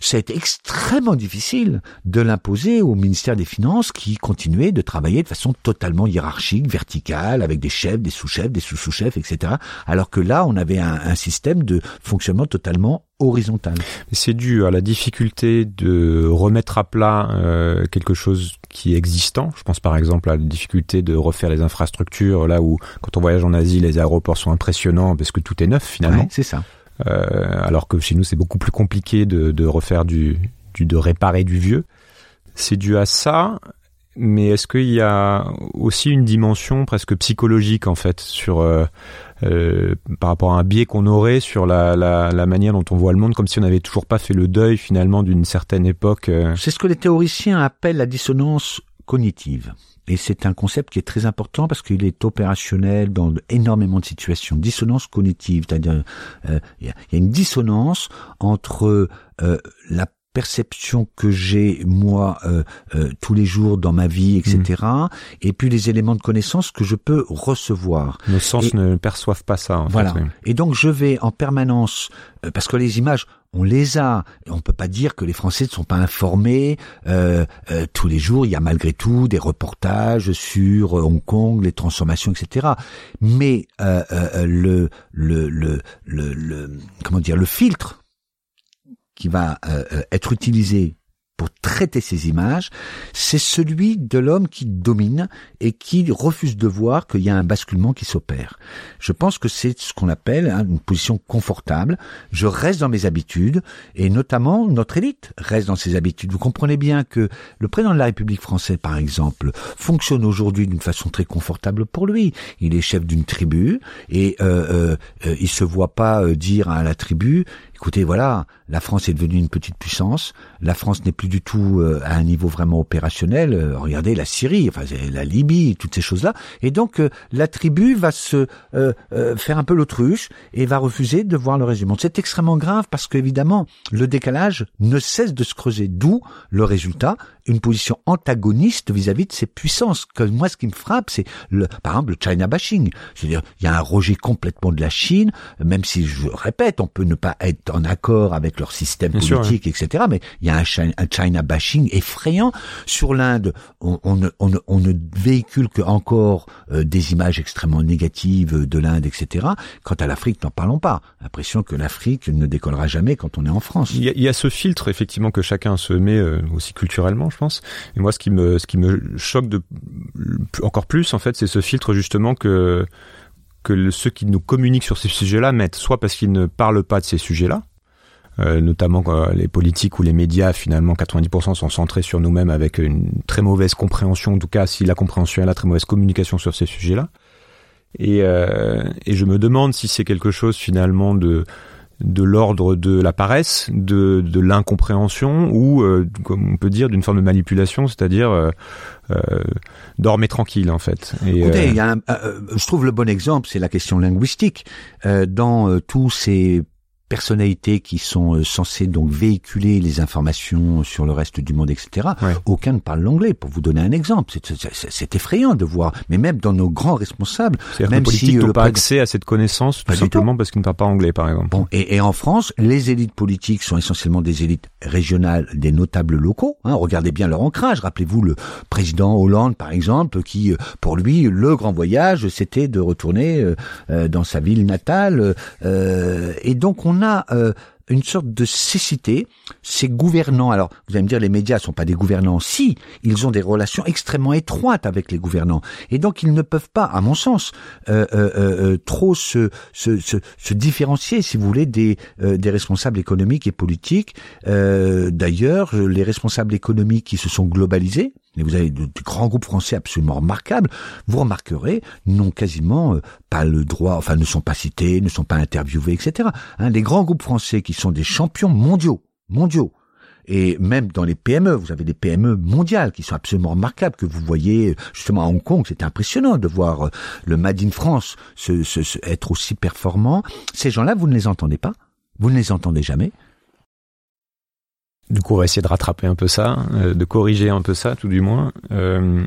c'est extrêmement difficile de l'imposer au ministère des Finances qui continuait de travailler de façon totalement hiérarchique, verticale, avec des chefs, des sous-chefs, des sous-sous-chefs, etc alors que là, on avait un, un système de fonctionnement totalement horizontal. C'est dû à la difficulté de remettre à plat euh, quelque chose qui est existant. Je pense par exemple à la difficulté de refaire les infrastructures, là où quand on voyage en Asie, les aéroports sont impressionnants parce que tout est neuf finalement. Ouais, c'est ça. Euh, alors que chez nous, c'est beaucoup plus compliqué de, de refaire du, du, de réparer du vieux. C'est dû à ça mais est-ce qu'il y a aussi une dimension presque psychologique en fait sur euh, euh, par rapport à un biais qu'on aurait sur la, la, la, manière dont on voit le monde, comme si on n'avait toujours pas fait le deuil finalement d'une certaine époque. Euh... C'est ce que les théoriciens appellent la dissonance cognitive. Et c'est un concept qui est très important parce qu'il est opérationnel dans énormément de situations. Dissonance cognitive, c'est-à-dire il euh, y, y, a une dissonance entre la perception que j'ai moi euh, euh, tous les jours dans ma vie, etc. Et puis les éléments de connaissance que je peux recevoir. Nos sens ne perçoivent pas ça. En voilà. Fait, Et donc je vais en permanence euh, parce que les images, on les a. On peut pas dire que les Français ne sont pas informés. Euh, euh, tous les jours, il y a malgré tout des reportages sur Hong Kong, les transformations, etc. Mais le, le, le, le, le, comment dire, le filtre qui va être utilisé pour traiter ces images, c'est celui de l'homme qui domine et qui refuse de voir qu'il y a un basculement qui s'opère. Je pense que c'est ce qu'on appelle hein, une position confortable. Je reste dans mes habitudes et notamment notre élite reste dans ses habitudes. Vous comprenez bien que le président de la République française, par exemple, fonctionne aujourd'hui d'une façon très confortable pour lui. Il est chef d'une tribu et euh, euh, il se voit pas euh, dire à la tribu écoutez, voilà, la France est devenue une petite puissance, la France n'est plus du tout euh, à un niveau vraiment opérationnel. Euh, regardez la Syrie, enfin la Libye, toutes ces choses-là. Et donc euh, la tribu va se faire un peu l'autruche et va refuser de voir le régiment. C'est extrêmement grave parce qu'évidemment, le décalage ne cesse de se creuser, d'où le résultat une position antagoniste vis-à-vis de ces puissances. Moi, ce qui me frappe, c'est le, par exemple, le China bashing. C'est-à-dire, il y a un rejet complètement de la Chine, même si je répète, on peut ne pas être en accord avec leur système politique, etc. Mais il y a un China, bashing effrayant sur l'Inde. On, on, ne, on, on, ne, véhicule que encore euh, des images extrêmement négatives de l'Inde, etc. Quant à l'Afrique, n'en parlons pas. L'impression que l'Afrique ne décollera jamais quand on est en France. Il y a, il y a ce filtre effectivement que chacun se met euh, aussi culturellement je pense. Et moi, ce qui me, ce qui me choque encore plus, en fait, c'est ce filtre justement que que ceux qui nous communiquent sur ces sujets-là mettent, soit parce qu'ils ne parlent pas de ces sujets-là, euh, notamment les politiques ou les médias, finalement, 90% sont centrés sur nous-mêmes avec une très mauvaise compréhension, en tout cas, si la compréhension est là, très mauvaise communication sur ces sujets-là. Et, euh, et je me demande si c'est quelque chose finalement de de l'ordre de la paresse, de, de l'incompréhension ou, euh, comme on peut dire, d'une forme de manipulation, c'est-à-dire euh, euh, dormez tranquille en fait. Et, Écoutez, y a un, je trouve le bon exemple, c'est la question linguistique. dans tous ces personnalités qui sont euh, censées donc véhiculer les informations sur le reste du monde, etc. Aucun ne parle l'anglais. Pour vous donner un exemple, c'est effrayant de voir. Mais même dans nos grands responsables, même si n'ont pas accès à cette connaissance tout simplement parce qu'ils ne parlent pas anglais, par exemple. Bon, et, et, en France, les élites politiques sont essentiellement des élites régionales, des notables locaux. Hein. Regardez bien leur ancrage. Rappelez-vous le président Hollande, par exemple, qui, euh, pour lui, le grand voyage, c'était de retourner euh, dans sa ville natale. et donc on a euh, une sorte de cécité. Ces gouvernants, alors vous allez me dire les médias sont pas des gouvernants, si ils ont des relations extrêmement étroites avec les gouvernants, et donc ils ne peuvent pas, à mon sens, euh, euh, trop se, différencier, si vous voulez, des, des responsables économiques et politiques. D'ailleurs, les responsables économiques qui se sont globalisés, et vous avez de, grands groupes français absolument remarquables, vous remarquerez, n'ont quasiment euh, pas le droit, enfin ne sont pas cités, ne sont pas interviewés, etc. Hein, les grands groupes français qui sont des champions mondiaux, mondiaux, et même dans les PME, vous avez des PME mondiales qui sont absolument remarquables, que vous voyez justement à Hong Kong, c'est impressionnant de voir euh, le Made in France se, se, être aussi performant. Ces gens-là, vous ne les entendez pas, vous ne les entendez jamais, du coup, on va essayer de rattraper un peu ça, euh, de corriger un peu ça, tout du moins. Euh,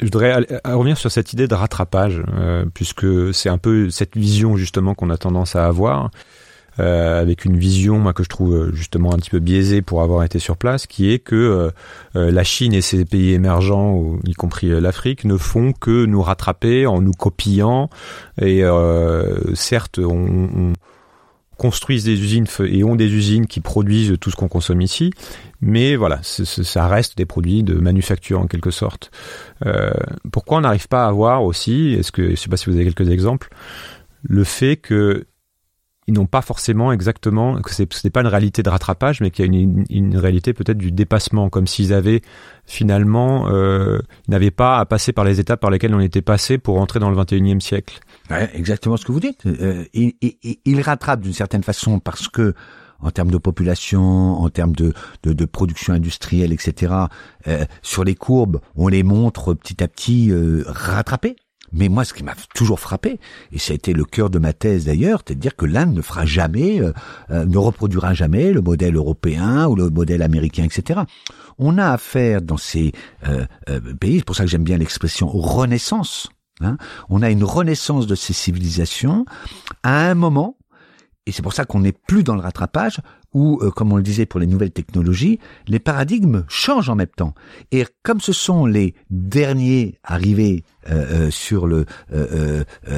je voudrais revenir sur cette idée de rattrapage, euh, puisque c'est un peu cette vision justement qu'on a tendance à avoir, avec une vision moi que je trouve justement un petit peu biaisée pour avoir été sur place, qui est que la Chine et ses pays émergents, y compris l'Afrique, ne font que nous rattraper en nous copiant. Et certes, on, on construisent des usines et ont des usines qui produisent tout ce qu'on consomme ici, mais voilà, ça reste des produits de manufacture en quelque sorte. Euh, pourquoi on n'arrive pas à voir aussi, est-ce que je sais pas si vous avez quelques exemples, le fait que ils n'ont pas forcément exactement que ce n'est pas une réalité de rattrapage, mais qu'il y a une, une réalité peut-être du dépassement, comme s'ils avaient finalement euh, n'avaient pas à passer par les étapes par lesquelles on était passé pour entrer dans le 21e siècle. Ouais, exactement ce que vous dites. Euh, il, il, il, rattrape d'une certaine façon parce que en termes de population, en termes de, de, de production industrielle, etc. Euh, sur les courbes, on les montre petit à petit euh, rattrapés. Mais moi, ce qui m'a toujours frappé, et ça a été le cœur de ma thèse d'ailleurs, c'est de dire que l'Inde ne fera jamais, euh, euh, ne reproduira jamais le modèle européen ou le modèle américain, etc. On a affaire dans ces euh, pays, c'est pour ça que j'aime bien l'expression renaissance. Hein, on a une renaissance de ces civilisations à un moment et c'est pour ça qu'on n'est plus dans le rattrapage, où, euh, comme on le disait pour les nouvelles technologies, les paradigmes changent en même temps. Et comme ce sont les derniers arrivés euh, euh, sur le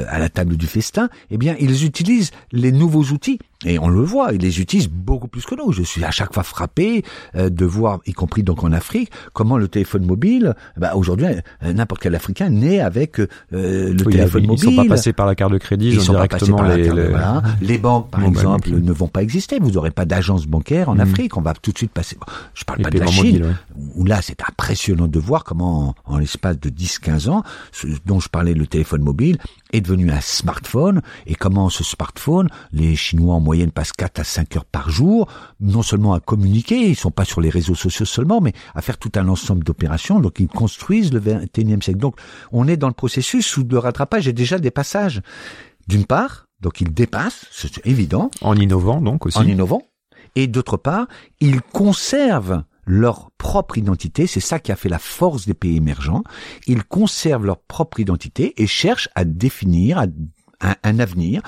à la table du festin, eh bien, ils utilisent les nouveaux outils. Et on le voit, ils les utilisent beaucoup plus que nous. Je suis à chaque fois frappé de voir, y compris donc en Afrique, comment le téléphone mobile, bah, aujourd'hui, n'importe quel Africain naît avec le téléphone mobile. Ils sont pas passés par la carte de crédit, ils, sont directement les, les... (laughs) les banques, par exemple, ne vont pas exister. Vous n'aurez pas d'agence bancaire en hmm. Afrique. On va tout de suite passer. Je parle pas de la Chine, où là c'est impressionnant de voir comment, en, l'espace de 10-15 ans, ce dont je parlais, le téléphone mobile, est devenu un smartphone et comment ce smartphone, les Chinois en moyenne passent 4 à 5 heures par jour, non seulement à communiquer, ils sont pas sur les réseaux sociaux seulement, mais à faire tout un ensemble d'opérations. Donc ils construisent le 21e siècle. Donc on est dans le processus où le rattrapage est déjà des passages. D'une part, donc ils dépassent, c'est évident. En innovant donc aussi. En innovant. Et d'autre part, ils conservent leur propre identité, c'est ça qui a fait la force des pays émergents, ils conservent leur propre identité et cherchent à définir, un, avenir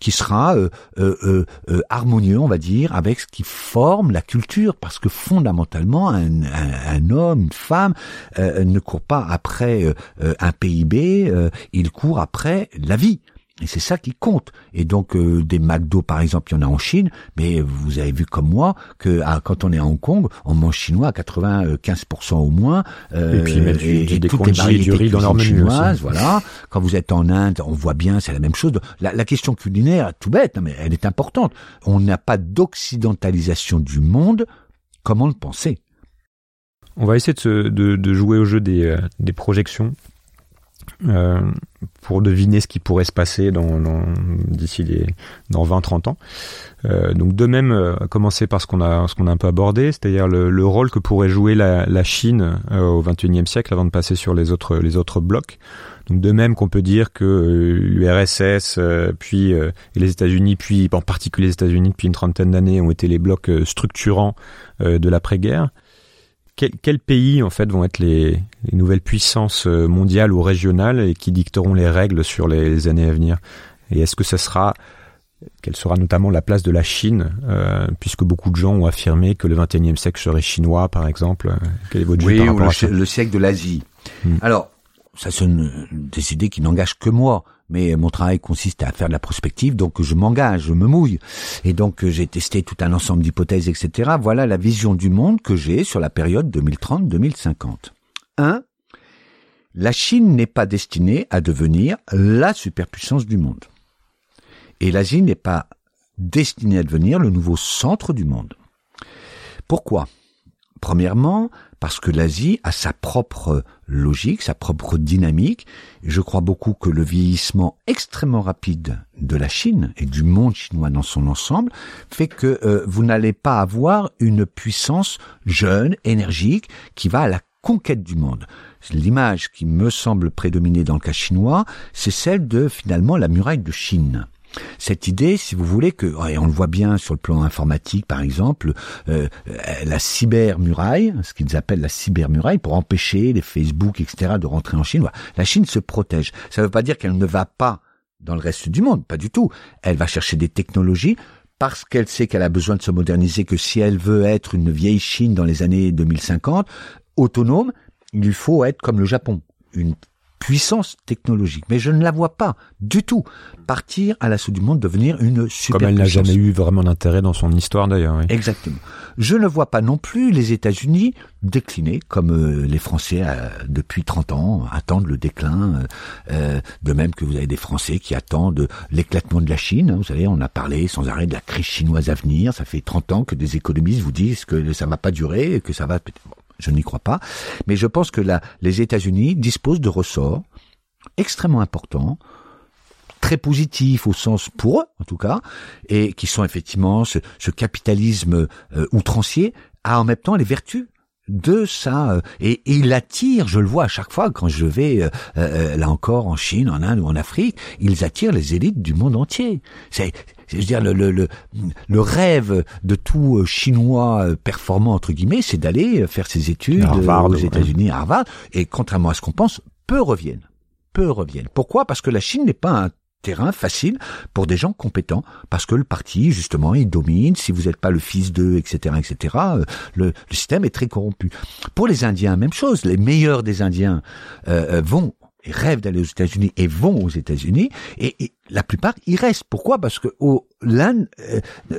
qui sera euh, euh, euh, harmonieux, on va dire, avec ce qui forme la culture, parce que fondamentalement, un, un homme, une femme ne court pas après un PIB, il court après la vie. Et c'est ça qui compte. Et donc euh, des McDo par exemple, il y en a en Chine, mais vous avez vu comme moi que ah, quand on est à Hong Kong, on mange chinois à 95% au moins. Euh, et puis mettre du, et, des toutes les du riz dans leur menu chinoises, voilà. Quand vous êtes en Inde, on voit bien, c'est la même chose. La, la, question culinaire, tout bête, mais elle est importante. On n'a pas d'occidentalisation du monde comme on le pensait. On va essayer de, de, de jouer au jeu des, euh, des projections. Euh, pour deviner ce qui pourrait se passer dans, dans d'ici dans 20-30 ans. Euh, donc de même, euh, commencer par ce qu'on a ce qu'on a un peu abordé, c'est-à-dire le, le, rôle que pourrait jouer la, la Chine euh, au 21e siècle avant de passer sur les autres les autres blocs. Donc de même qu'on peut dire que l'URSS, puis et les États-Unis, puis en particulier les États-Unis depuis une trentaine d'années ont été les blocs structurants de l'après-guerre quels pays en fait vont être les, nouvelles puissances euh, mondiales ou régionales et qui dicteront les règles sur les, années à venir? Et est-ce que ce sera quelle sera notamment la place de la Chine, euh, puisque beaucoup de gens ont affirmé que le XXIe siècle serait chinois, par exemple? Quel est votre oui, par rapport le, le siècle de l'Asie. Hmm. Alors, ça sont des idées qui n'engagent que moi mais mon travail consiste à faire de la prospective, donc je m'engage, je me mouille. Et donc j'ai testé tout un ensemble d'hypothèses, etc. Voilà la vision du monde que j'ai sur la période 2030-2050. 1. La Chine n'est pas destinée à devenir la superpuissance du monde. Et l'Asie n'est pas destinée à devenir le nouveau centre du monde. Pourquoi? Premièrement, parce que l'Asie a sa propre logique, sa propre dynamique. Je crois beaucoup que le vieillissement extrêmement rapide de la Chine et du monde chinois dans son ensemble fait que euh, vous n'allez pas avoir une puissance jeune, énergique, qui va à la conquête du monde. L'image qui me semble prédominer dans le cas chinois, c'est celle de finalement la muraille de Chine. Cette idée, si vous voulez, que, et on le voit bien sur le plan informatique par exemple, euh, la cybermuraille, ce qu'ils appellent la cybermuraille, pour empêcher les Facebook, etc., de rentrer en Chine, la Chine se protège. Ça ne veut pas dire qu'elle ne va pas dans le reste du monde, pas du tout. Elle va chercher des technologies parce qu'elle sait qu'elle a besoin de se moderniser, que si elle veut être une vieille Chine dans les années 2050, autonome, il faut être comme le Japon, puissance technologique. Mais je ne la vois pas du tout partir à l'assaut du monde, devenir une super Comme elle n'a jamais eu vraiment d'intérêt dans son histoire d'ailleurs. Exactement. Je ne vois pas non plus les États-Unis décliner comme euh, les Français euh, depuis 30 ans attendent le déclin. Euh, de même que vous avez des Français qui attendent l'éclatement de la Chine. Vous savez, on a parlé sans arrêt de la crise chinoise à venir. Ça fait 30 ans que des économistes vous disent que ça va pas durer, que ça va je n'y crois pas, mais je pense que les États-Unis disposent de ressorts extrêmement importants, très positifs au sens pour eux en tout cas, et qui sont effectivement ce, capitalisme euh, outrancier a en même temps les vertus de ça euh, et, il attire, je le vois à chaque fois quand je vais euh, là encore en Chine, en Inde ou en Afrique, ils attirent les élites du monde entier. Je veux dire le, le, le, le rêve de tout chinois performant entre guillemets, c'est d'aller faire ses études aux États-Unis à Harvard et contrairement à ce qu'on pense, peu reviennent. Peu reviennent. Pourquoi? Parce que la Chine n'est pas un terrain facile pour des gens compétents, parce que le parti, justement, il domine, si vous n'êtes pas le fils d'eux, etc., etc., euh, le, système est très corrompu. Pour les Indiens, même chose, les meilleurs des Indiens euh, euh, vont rêvent d'aller aux États-Unis et vont aux États-Unis, et, la plupart y restent. Pourquoi? Parce que l'Inde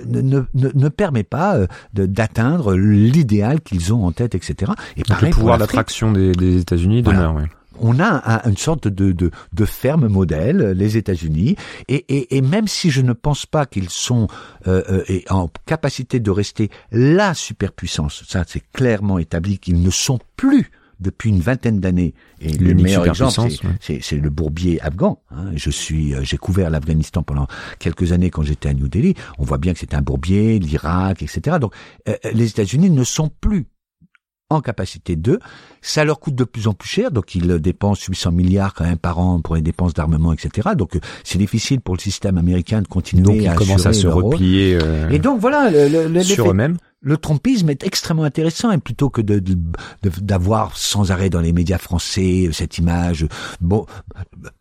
ne, ne, permet pas d'atteindre l'idéal qu'ils ont en tête, etc. Et Donc le pouvoir d'attraction des, des États-Unis demeure. Oui on a une sorte de, de, de, ferme modèle, les États-Unis, et, et, même si je ne pense pas qu'ils sont euh, euh en capacité de rester la superpuissance, ça c'est clairement établi qu'ils ne sont plus depuis une vingtaine d'années. Et le meilleur exemple, c'est le bourbier afghan. Hein. Je suis, euh, j'ai couvert l'Afghanistan pendant quelques années quand j'étais à New Delhi. On voit bien que c'est un bourbier, l'Irak, etc. Donc, euh, les États-Unis ne sont plus en capacité d'eux. Ça leur coûte de plus en plus cher, donc ils dépensent 800 milliards quand même par an pour les dépenses d'armement, etc. Donc euh, c'est difficile pour le système américain de continuer donc, ils à commencent à se replier euh, et donc voilà le, sur eux-mêmes. Le trompisme est extrêmement intéressant et plutôt que de d'avoir sans arrêt dans les médias français cette image bon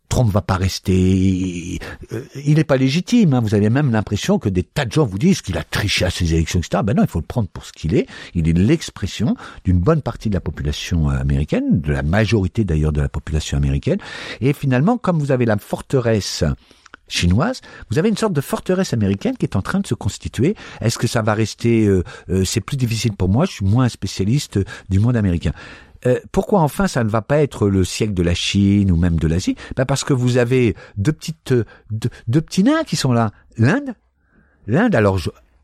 Trump va pas rester, euh, il n'est pas légitime. Hein. Vous avez même l'impression que des tas de gens vous disent qu'il a triché à ses élections, etc. Ben non, il faut le prendre pour ce qu'il est. Il est l'expression d'une bonne partie de la population euh, américaine, de la majorité d'ailleurs de la population américaine. Et finalement, comme vous avez la forteresse chinoise, vous avez une sorte de forteresse américaine qui est en train de se constituer. Est-ce que ça va rester euh, C'est plus difficile pour moi. Je suis moins spécialiste du monde américain. Euh, pourquoi enfin ça ne va pas être le siècle de la Chine ou même de l'Asie? Ben Parce que vous avez deux petites, euh, deux, petits nains qui sont là. L'Inde, l'Inde. Alors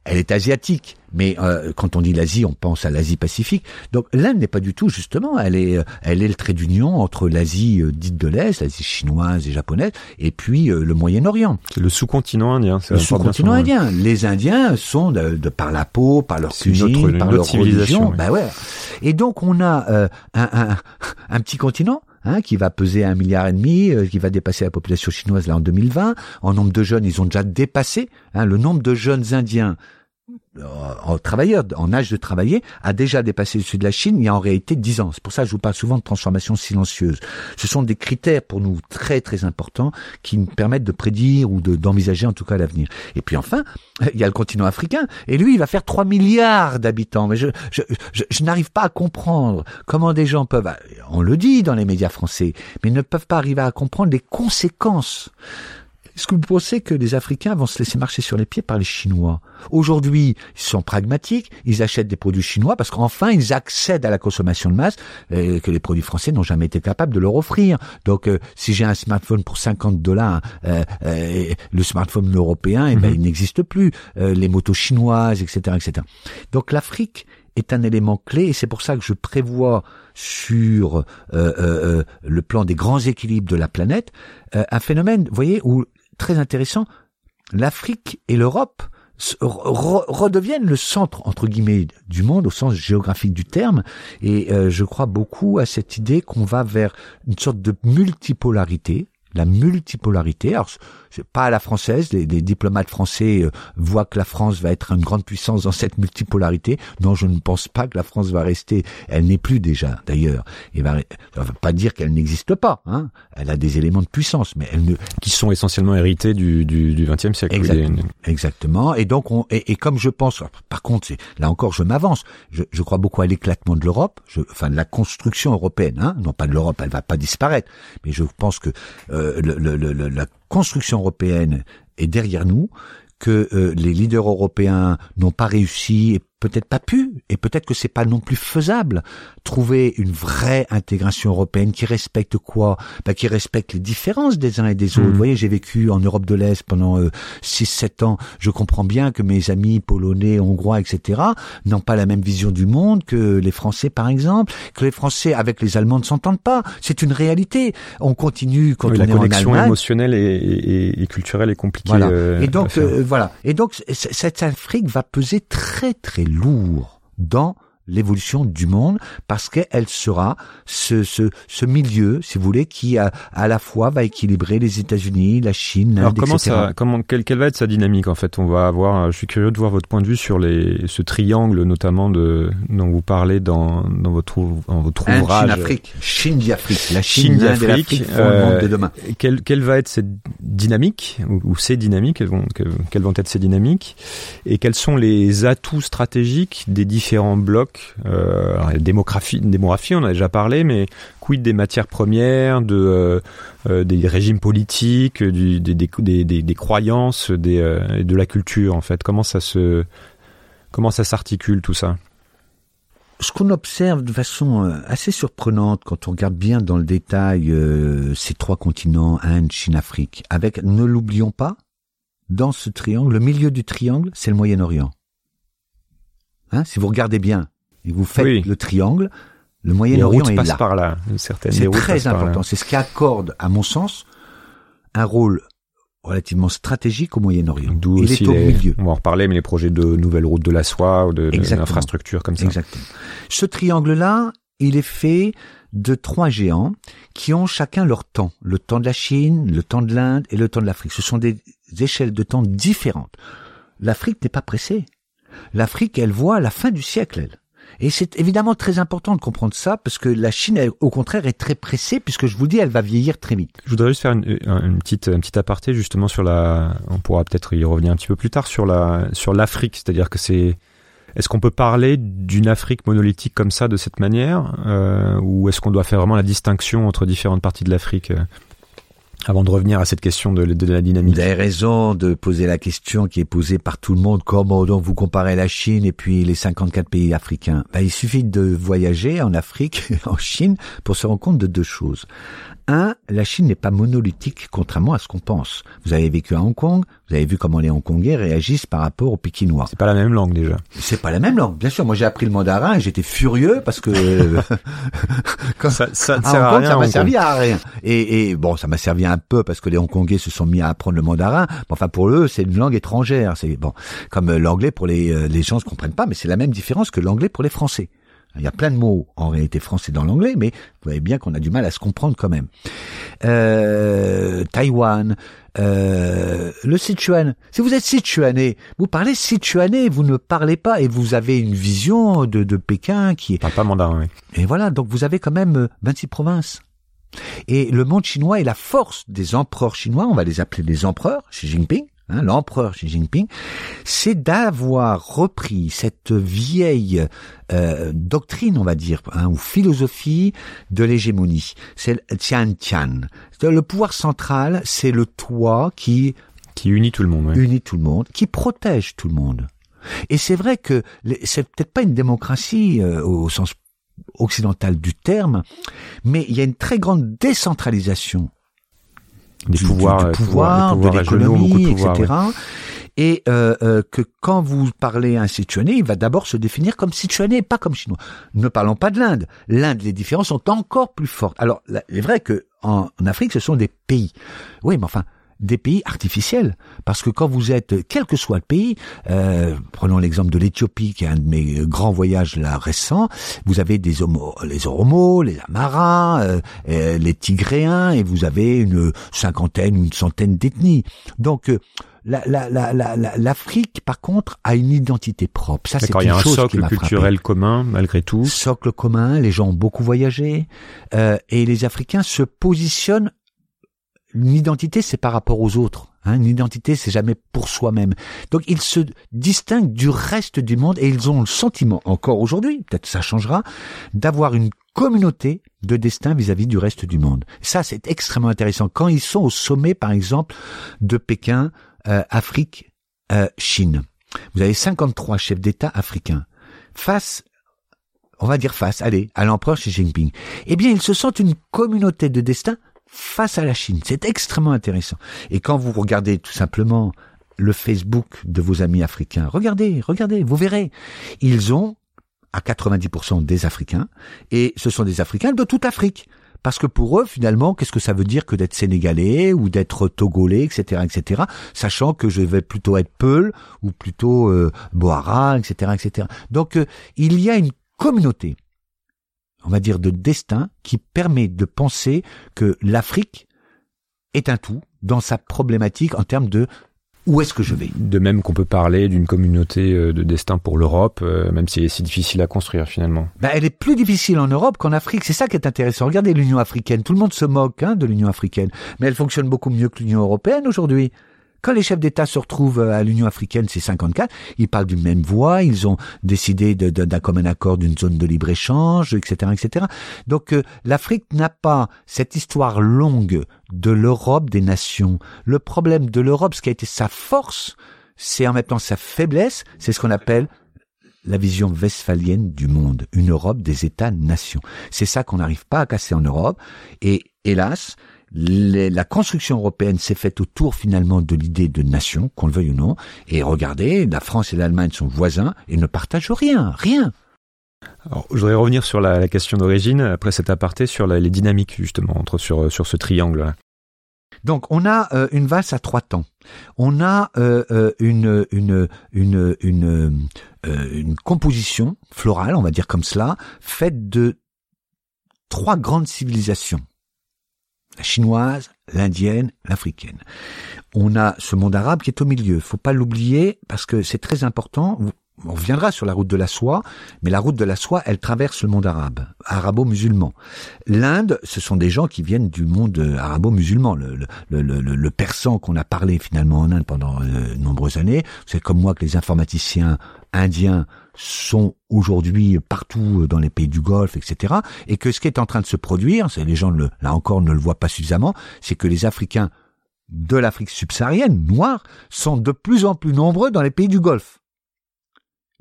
elle est asiatique, mais euh, quand on dit l'Asie, on pense à l'Asie Pacifique. Donc l'Inde n'est pas du tout justement, elle est, euh, elle est le trait d'union entre l'Asie euh, dite de l'Est, l'Asie chinoise et japonaise, et puis le Moyen-Orient. C'est le sous-continent indien. Le sous-continent indien. Les Indiens sont de, par la peau, par leur cuisine, par leur religion. Bah ouais. Et donc on a un, un, (laughs) un petit continent Hein, qui va peser un milliard et demi, qui va dépasser la population chinoise là en 2020. En nombre de jeunes, ils ont déjà dépassé hein, le nombre de jeunes indiens euh, en travailleur, en âge de travailler, a déjà dépassé celui de la Chine il y a en réalité dix ans. C'est pour ça que je vous parle souvent de transformation silencieuse. Ce sont des critères pour nous très très importants qui nous permettent de prédire ou d'envisager en tout cas l'avenir. Et puis enfin, (laughs) il y a le continent africain, et lui, il va faire 3 milliards d'habitants. Mais je, je, je, je n'arrive pas à comprendre comment des gens peuvent, on le dit dans les médias français, mais ne peuvent pas arriver à comprendre les conséquences est-ce que vous pensez que les Africains vont se laisser marcher sur les pieds par les Chinois? Aujourd'hui, ils sont pragmatiques, ils achètent des produits chinois parce qu'enfin, ils accèdent à la consommation de masse euh, que les produits français n'ont jamais été capables de leur offrir. Donc, euh, si j'ai un smartphone pour 50 dollars, euh, le smartphone européen, eh ben, mhm. il n'existe plus. les motos chinoises, etc., etc. Donc, l'Afrique est un élément clé et c'est pour ça que je prévois sur le plan des grands équilibres de la planète un phénomène, vous voyez, où très intéressant, l'Afrique et l'Europe redeviennent le centre entre guillemets du monde au sens géographique du terme et euh, je crois beaucoup à cette idée qu'on va vers une sorte de multipolarité la multipolarité. Pas à la française. Les, diplomates français euh, voient que la France va être une grande puissance dans cette multipolarité. Non, je ne pense pas que la France va rester. Elle n'est plus déjà, d'ailleurs. Et va, ça veut pas dire qu'elle n'existe pas. Hein. Elle a des éléments de puissance, mais elle ne qui sont essentiellement hérités du du XXe siècle. Exactement. Exactement. Et donc, on, et, comme je pense, par contre, là encore, je m'avance. Je, je, crois beaucoup à l'éclatement de l'Europe, enfin de la construction européenne. Hein. Non pas de l'Europe, elle va pas disparaître, mais je pense que euh, le, le, la construction européenne est derrière nous, que euh, les leaders européens n'ont pas réussi peut-être pas pu, et peut-être que c'est pas non plus faisable, trouver une vraie intégration européenne qui respecte quoi? Bah, Qui respecte les différences des uns et des autres. Mmh. Vous voyez, j'ai vécu en Europe de l'Est pendant 6-7 euh, ans. Je comprends bien que mes amis polonais, hongrois, etc., n'ont pas la même vision du monde que les Français, par exemple, que les Français avec les Allemands ne s'entendent pas. C'est une réalité. On continue quand on la est connexion en émotionnelle et, et, culturelle est compliquée. Voilà. Euh, et donc, euh, voilà. Et donc, cette Afrique va peser très très lourd dans l'évolution du monde parce qu'elle sera ce, ce, ce milieu, si vous voulez, qui a, à la fois va équilibrer les États-Unis, la Chine, Alors comment etc. ça, comment quelle, quelle va être sa dynamique en fait? On va avoir, je suis curieux de voir votre point de vue sur les ce triangle notamment de dont vous parlez dans dans votre dans votre ouvrage. Chine, Afrique. Chine d'Afrique. La Chine, Chine d'Afrique, euh, de demain. Quelle, quelle va être cette dynamique ou, ou ces dynamiques quelles vont, que- quelles vont être ces dynamiques? Et quels sont les atouts stratégiques des différents blocs euh, démographie, on a déjà parlé, mais quid des matières premières, euh, euh, des régimes politiques, des, croyances, des, de la culture en fait? Comment ça se comment ça s'articule tout ça? Ce qu'on observe de façon assez surprenante quand on regarde bien dans le détail ces trois continents, Inde, Chine, Afrique, avec, ne l'oublions pas, dans ce triangle, le milieu du triangle, c'est le Moyen-Orient. Hein, si vous regardez bien et vous faites Oui. le triangle, le Moyen-Orient est passent là. par là. C'est très important. C'est ce qui accorde, à mon sens, un rôle relativement stratégique au Moyen-Orient. D'où Il aussi est au milieu. on va en reparler, mais les projets de nouvelles routes de la soie ou de, d'infrastructures comme ça. Exactement. Ce triangle-là, il est fait de trois géants qui ont chacun leur temps. Le temps de la Chine, le temps de l'Inde et le temps de l'Afrique. Ce sont des échelles de temps différentes. L'Afrique n'est pas pressée. L'Afrique, elle voit la fin du siècle, elle. Et c'est évidemment très important de comprendre ça parce que la Chine, au contraire, est très pressée puisque je vous dis, elle va vieillir très vite. Je voudrais juste faire une, une petite, un petit aparté justement sur la. On pourra peut-être y revenir un petit peu plus tard sur la, sur l'Afrique, c'est-à-dire que c'est. Est-ce qu'on peut parler d'une Afrique monolithique comme ça, de cette manière, euh, ou est-ce qu'on doit faire vraiment la distinction entre différentes parties de l'Afrique euh, avant de revenir à cette question de, la dynamique Vous avez raison de poser la question qui est posée par tout le monde. Comment donc vous comparez la Chine et puis les 54 pays africains? Ben, Il suffit de voyager en Afrique, (laughs) en Chine, pour se rendre compte de deux choses. Un, la Chine n'est pas monolithique, contrairement à ce qu'on pense. Vous avez vécu à Hong Kong, vous avez vu comment les Hongkongais réagissent par rapport aux Pékinois. C'est pas la même langue déjà. C'est pas la même langue, bien sûr. Moi, j'ai appris le mandarin et j'étais furieux parce que (laughs) quand, Ça, ça ne à sert Hong à Kong, rien. ça m'a servi à rien. Et, et bon, ça m'a servi un peu parce que les Hongkongais se sont mis à apprendre le mandarin. Mais enfin, pour eux, c'est une langue étrangère. C'est bon, comme l'anglais pour les euh, les gens ne comprennent pas, mais c'est la même différence que l'anglais pour les Français. Il y a plein de mots en réalité français dans l'anglais, mais vous voyez bien qu'on a du mal à se comprendre quand même. Euh, Taïwan, euh, le Sichuan. Si vous êtes Sichuanais, vous parlez Sichuanais, vous ne parlez pas et vous avez une vision de, de Pékin qui est parle pas mandarin, oui. et voilà, donc vous avez quand même euh, 26 provinces. Et le monde chinois et la force des empereurs chinois, on va les appeler les empereurs, Xi Jinping, hein, l'empereur Xi Jinping, c'est d'avoir repris cette vieille euh, doctrine, on va dire, hein, ou philosophie de l'hégémonie. C'est le Tian Tian. Le pouvoir central, c'est le toit qui Qui unit tout le monde, unit tout le monde, qui protège tout le monde. Et c'est vrai que c'est peut-être pas une démocratie euh, au sens occidental du terme, mais il y a une très grande décentralisation Des du, pouvoirs, du euh, pouvoir, de l'économie, etc. Et euh, euh, que quand vous parlez à un Sichuanais, il va d'abord se définir comme Sichuanais pas comme Chinois. Ne parlons pas de l'Inde. L'Inde, les différences sont encore plus fortes. Alors, là, il est vrai que en, en Afrique, ce sont des pays. Oui, mais enfin, des pays artificiels. Parce que quand vous êtes, quel que soit le pays, euh, prenons l'exemple de l'Éthiopie, qui est un de mes grands voyages là récents, vous avez des homo, les Oromos, les Amaras, euh, euh, les Tigréens, et vous avez une cinquantaine, une centaine d'ethnies. Donc, euh, la- la- la- la- l'Afrique, par contre, a une identité propre. Ça, c'est D'accord, il y une a un chose qui socle frappé culturel commun, malgré tout. socle commun, les gens ont beaucoup voyagé, euh, et les Africains se positionnent. Une identité, c'est par rapport aux autres. Hein, une identité, c'est jamais pour soi-même. Donc, ils se distinguent du reste du monde et ils ont le sentiment, encore aujourd'hui, peut-être ça changera, d'avoir une communauté de destin vis-à-vis du reste du monde. Ça, c'est extrêmement intéressant. Quand ils sont au sommet, par exemple, de Pékin, euh, Afrique, euh, Chine, vous avez 53 chefs d'État africains face on va dire face, allez, à l'empereur Xi Jinping, eh bien, ils se sentent une communauté de destin face à la Chine. C'est extrêmement intéressant. Et quand vous regardez tout simplement le Facebook de vos amis africains, regardez, regardez, vous verrez, ils ont à 90% des Africains, et ce sont des Africains de toute Afrique. Parce que pour eux, finalement, qu'est-ce que ça veut dire que d'être sénégalais ou d'être togolais, etc., etc., sachant que je vais plutôt être Peul ou plutôt euh, Boara, etc., etc. Donc, euh, il y a une communauté, on va dire de destin, qui permet de penser que l'Afrique est un tout dans sa problématique en termes de où est-ce que je vais De même qu'on peut parler d'une communauté euh, de destin pour l'Europe, euh, même si c'est difficile à construire finalement. Ben, elle est plus difficile en Europe qu'en Afrique. C'est ça qui est intéressant. Regardez l'Union africaine. Tout le monde se moque hein, de l'Union africaine, mais elle fonctionne beaucoup mieux que l'Union européenne aujourd'hui. Quand les chefs d'État se retrouvent euh, à l'Union africaine, c'est 54, ils parlent d'une même voix, ils ont décidé d'un commun accord d'une zone de libre-échange, etc., etc. Donc euh, l'Afrique n'a pas cette histoire longue de l'Europe des nations. Le problème de l'Europe, ce qui a été sa force, c'est en même temps sa faiblesse, c'est ce qu'on appelle la vision westphalienne du monde, une Europe des États-nations. C'est ça qu'on n'arrive pas à casser en Europe, et hélas, la construction européenne s'est faite autour finalement de l'idée de nation, qu'on le veuille ou non. Et regardez, la France et l'Allemagne sont voisins et ne partagent rien, rien. Alors, je voudrais revenir sur la, question d'origine, après cet aparté, sur les dynamiques justement entre sur, sur ce triangle-là. Donc on a euh, une valse à trois temps. On a euh, euh, une une une une, une composition florale, on va dire comme cela, faite de trois grandes civilisations la chinoise, l'indienne, l'africaine. On a ce monde arabe qui est au milieu. Faut pas l'oublier parce que c'est très important. On reviendra sur la route de la soie, mais la route de la soie, elle traverse le monde arabe, arabo-musulman. L'Inde, ce sont des gens qui viennent du monde arabo-musulman. Le, le, le, le, persan qu'on a parlé finalement en Inde pendant euh, de nombreuses années, c'est comme moi que les informaticiens indiens sont aujourd'hui partout dans les pays du Golfe, etc. Et que ce qui est en train de se produire, c'est les gens là encore ne le voient pas suffisamment, c'est que les Africains de l'Afrique subsaharienne, noirs, sont de plus en plus nombreux dans les pays du Golfe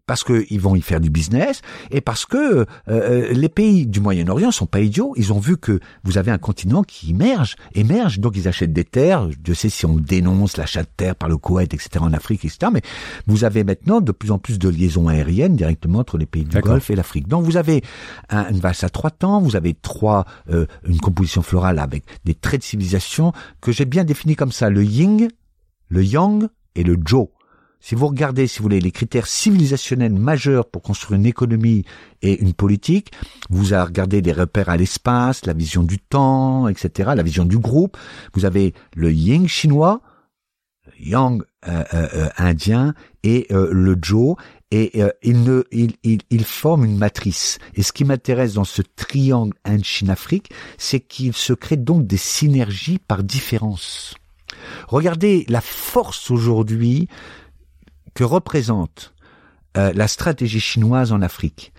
parce qu'ils vont y faire du business et parce que euh, euh, les pays du Moyen-Orient sont pas idiots. Ils ont vu que vous avez un continent qui émerge, émerge, donc ils achètent des terres. Je sais si on dénonce l'achat de terres par le Koweït, etc. en Afrique, etc. Mais vous avez maintenant de plus en plus de liaisons aériennes directement entre les pays du Golfe et l'Afrique. Donc vous avez une valse à trois temps, vous avez trois euh, une composition florale avec des traits de civilisation que j'ai bien définis comme ça le Ying, le Yang et le Zhou. Si vous regardez, si vous voulez, les critères civilisationnels majeurs pour construire une économie et une politique, vous avez regardé des repères à l'espace, la vision du temps, etc., la vision du groupe. Vous avez le yin chinois, le yang euh, euh, euh, indien et le zhou, et ils ne, il, il, forment une matrice. Et ce qui m'intéresse dans ce triangle Inde-Chine-Afrique, c'est qu'il se crée donc des synergies par différence. Regardez la force aujourd'hui que représente euh, la stratégie chinoise en Afrique,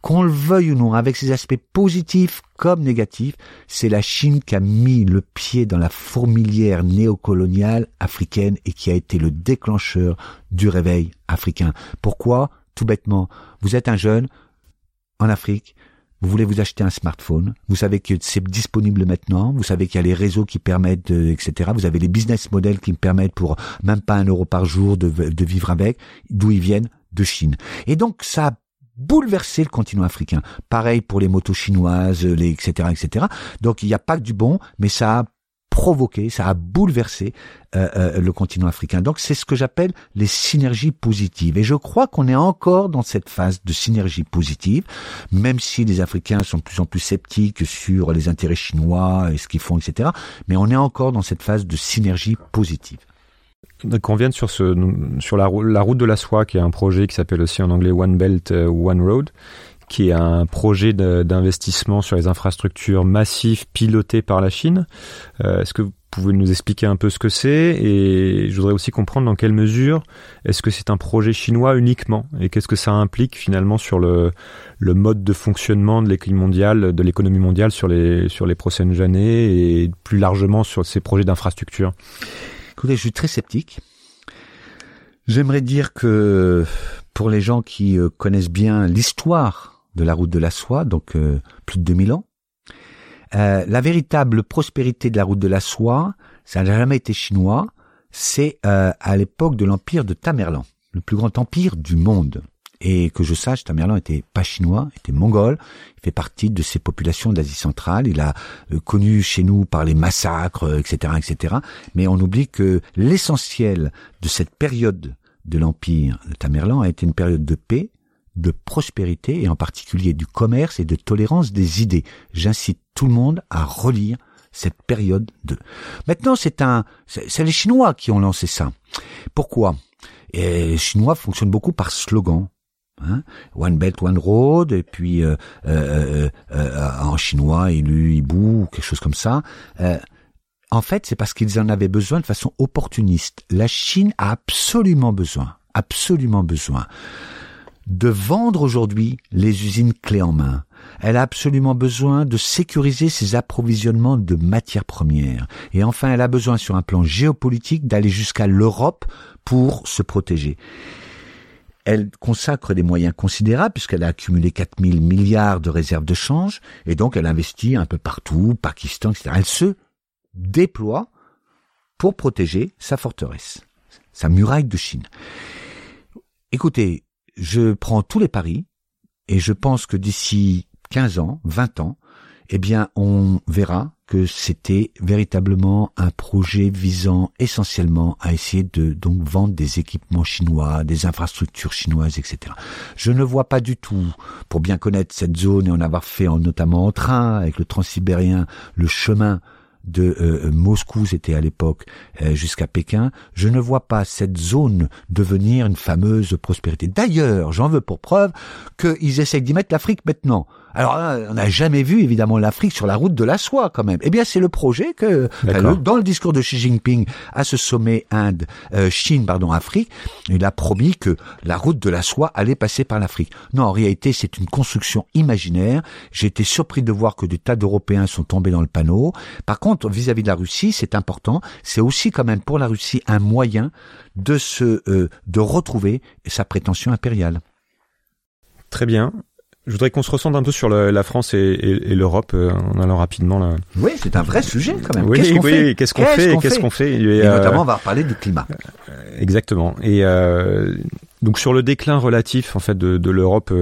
qu'on le veuille ou non, avec ses aspects positifs comme négatifs, c'est la Chine qui a mis le pied dans la fourmilière néocoloniale africaine et qui a été le déclencheur du réveil africain. Pourquoi? Tout bêtement, vous êtes un jeune en Afrique, vous voulez vous acheter un smartphone, vous savez que c'est disponible maintenant, vous savez qu'il y a les réseaux qui permettent, etc. Vous avez les business models qui me permettent pour même pas un euro par jour de, de vivre avec, d'où ils viennent De Chine. Et donc ça a bouleversé le continent africain. Pareil pour les motos chinoises, les etc. etc. Donc il n'y a pas que du bon, mais ça a provoqué, ça a bouleversé euh, euh, le continent africain. Donc c'est ce que j'appelle les synergies positives. Et je crois qu'on est encore dans cette phase de synergie positive, même si les Africains sont de plus en plus sceptiques sur les intérêts chinois et ce qu'ils font, etc. Mais on est encore dans cette phase de synergie positive. Qu'on vienne sur, ce, sur la, route de la soie, qui est un projet qui s'appelle aussi en anglais One Belt, euh, One Road, qui est un projet d'investissement sur les infrastructures massives pilotées par la Chine. Euh, est-ce que vous pouvez nous expliquer un peu ce que c'est Et je voudrais aussi comprendre dans quelle mesure est-ce que c'est un projet chinois uniquement Et qu'est-ce que ça implique finalement sur le, le mode de fonctionnement de l'économie mondiale, de l'économie mondiale sur les, sur les prochaines années et plus largement sur ces projets d'infrastructure Écoutez, je suis très sceptique. J'aimerais dire que pour les gens qui euh, connaissent bien l'histoire de la route de la soie, donc euh, plus de 2000 ans. Euh, la véritable prospérité de la route de la soie, ça n'a jamais été chinois, c'est euh, à l'époque de l'empire de Tamerlan, le plus grand empire du monde. Et que je sache, Tamerlan était pas chinois, était mongol. Il fait partie de ces populations d'Asie centrale. Il a connu chez nous par les massacres, etc., etc. Mais on oublie que l'essentiel de cette période de l'empire de Tamerlan a été une période de paix, de prospérité et en particulier du commerce et de tolérance des idées. J'incite tout le monde à relire cette période de. Maintenant, c'est un, c'est les Chinois qui ont lancé ça. Pourquoi? Les Chinois fonctionnent beaucoup par slogan. Hein one Belt, One Road, et puis euh, euh, euh, en chinois, Ilu, Ibu, quelque chose comme ça. en fait, c'est parce qu'ils en avaient besoin de façon opportuniste. La Chine a absolument besoin, absolument besoin de vendre aujourd'hui les usines clés en main. Elle a absolument besoin de sécuriser ses approvisionnements de matières premières. Et enfin, elle a besoin sur un plan géopolitique d'aller jusqu'à l'Europe pour se protéger. Elle consacre des moyens considérables puisqu'elle a accumulé 4000 milliards de réserves de change et donc elle investit un peu partout, Pakistan, etc. Elle se déploie pour protéger sa forteresse, sa muraille de Chine. Écoutez, je prends tous les paris et je pense que d'ici 15 ans, 20 ans, eh bien, on verra que c'était véritablement un projet visant essentiellement à essayer de donc vendre des équipements chinois, des infrastructures chinoises, etc. Je ne vois pas du tout, pour bien connaître cette zone et en avoir fait notamment en train avec le transsibérien, le chemin de euh, Moscou, c'était à l'époque, euh, jusqu'à Pékin, je ne vois pas cette zone devenir une fameuse prospérité. D'ailleurs, j'en veux pour preuve qu'ils essayent d'y mettre l'Afrique maintenant. Alors, on n'a jamais vu évidemment l'Afrique sur la route de la soie quand même. Eh bien, c'est le projet que dans le discours de Xi Jinping à ce sommet Inde, euh, Chine, pardon, Afrique, il a promis que la route de la soie allait passer par l'Afrique. Non, en réalité, c'est une construction imaginaire. J'ai été surpris de voir que des tas d'Européens sont tombés dans le panneau. Par contre, vis-à-vis de la Russie, c'est important. C'est aussi quand même pour la Russie un moyen de se, euh, de retrouver sa prétention impériale. Très bien. Je voudrais qu'on se ressente un peu sur la France et, l'Europe euh, en allant rapidement là. Oui, c'est un vrai sujet quand même. Oui, qu'est-ce qu'on fait Qu'est-ce qu'on fait Qu'est-ce qu'on fait et, notamment, on va parler du climat. Euh, exactement. Et euh, donc sur le déclin relatif en fait de, de l'Europe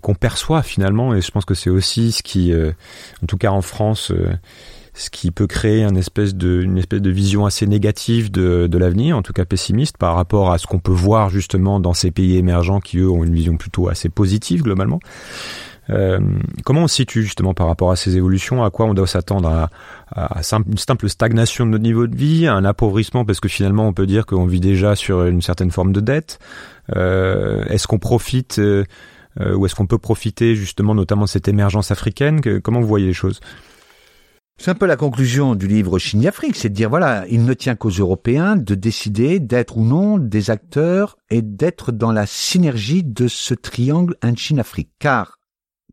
qu'on perçoit finalement, et je pense que c'est aussi ce qui, en tout cas en France ce qui peut créer une espèce de, vision assez négative de, l'avenir, en tout cas pessimiste par rapport à ce qu'on peut voir justement dans ces pays émergents qui eux ont une vision plutôt assez positive globalement. Euh, comment on se situe justement par rapport à ces évolutions? À quoi on doit s'attendre? À, à, une simple stagnation de notre niveau de vie, un appauvrissement? Parce que finalement on peut dire qu'on vit déjà sur une certaine forme de dette. Euh, est-ce qu'on profite euh, ou est-ce qu'on peut profiter justement notamment de cette émergence africaine? Comment vous voyez les choses? C'est un peu la conclusion du livre Chine-Afrique, c'est de dire voilà, il ne tient qu'aux Européens de décider d'être ou non des acteurs et d'être dans la synergie de ce triangle Inde-Chine-Afrique, car,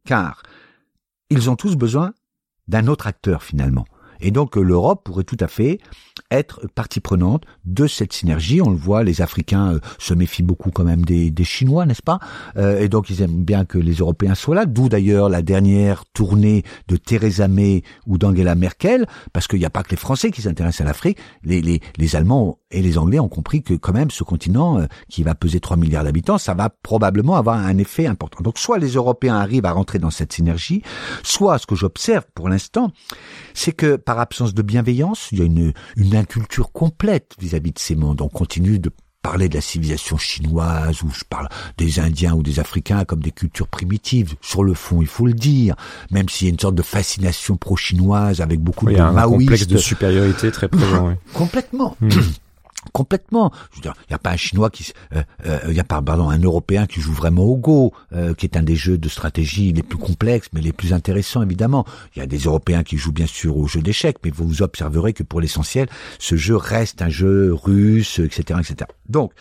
car ils ont tous besoin d'un autre acteur finalement. Et donc l'Europe pourrait tout à fait être partie prenante de cette synergie. On le voit, les Africains euh, se méfient beaucoup quand même des, des Chinois, n'est-ce pas? Euh, Et donc ils aiment bien que les Européens soient là. D'où d'ailleurs la dernière tournée de Theresa May ou d'Angela Merkel, parce qu'il n'y a pas que les Français qui s'intéressent à l'Afrique. Les, les, les Allemands et les Anglais ont compris que quand même ce continent euh, qui va peser 3 milliards d'habitants, ça va probablement avoir un effet important. Donc soit les Européens arrivent à rentrer dans cette synergie, soit ce que j'observe pour l'instant, c'est que par absence de bienveillance, il y a une, une inculture complète vis-à-vis de ces mondes. On continue de parler de la civilisation chinoise ou je parle des Indiens ou des Africains comme des cultures primitives. Sur le fond, il faut le dire, même s'il y a une sorte de fascination pro-chinoise avec beaucoup de maoïstes. un complexe de supériorité très présent. (laughs) Complètement. Hmm complètement. Je veux dire, il n'y a pas un Chinois qui, il euh, euh, y a pas, pardon, un Européen qui joue vraiment au Go, euh, qui est un des jeux de stratégie les plus complexes, mais les plus intéressants évidemment. Il y a des Européens qui jouent bien sûr au jeu d'échecs, mais vous observerez que pour l'essentiel, ce jeu reste un jeu russe, etc., etc. Donc,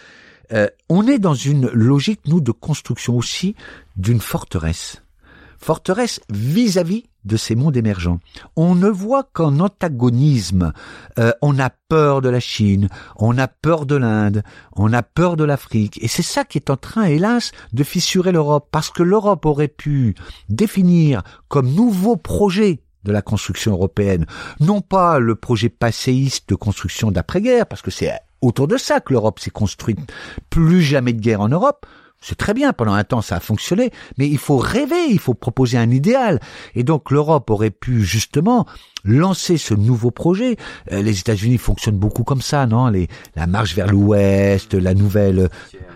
on est dans une logique nous de construction aussi d'une forteresse forteresse vis-à-vis de ces mondes émergents. On ne voit qu'en antagonisme. Euh, on a peur de la Chine, on a peur de l'Inde, on a peur de l'Afrique. Et c'est ça qui est en train, hélas, de fissurer l'Europe. Parce que l'Europe aurait pu définir comme nouveau projet de la construction européenne, non pas le projet passéiste de construction d'après-guerre, parce que c'est autour de ça que l'Europe s'est construite. Plus jamais de guerre en Europe, C'est très bien, pendant un temps ça a fonctionné, mais il faut rêver, il faut proposer un idéal. Et donc l'Europe aurait pu justement lancer ce nouveau projet. Euh, les États-Unis fonctionnent beaucoup comme ça, non? La marche vers l'Ouest, la nouvelle,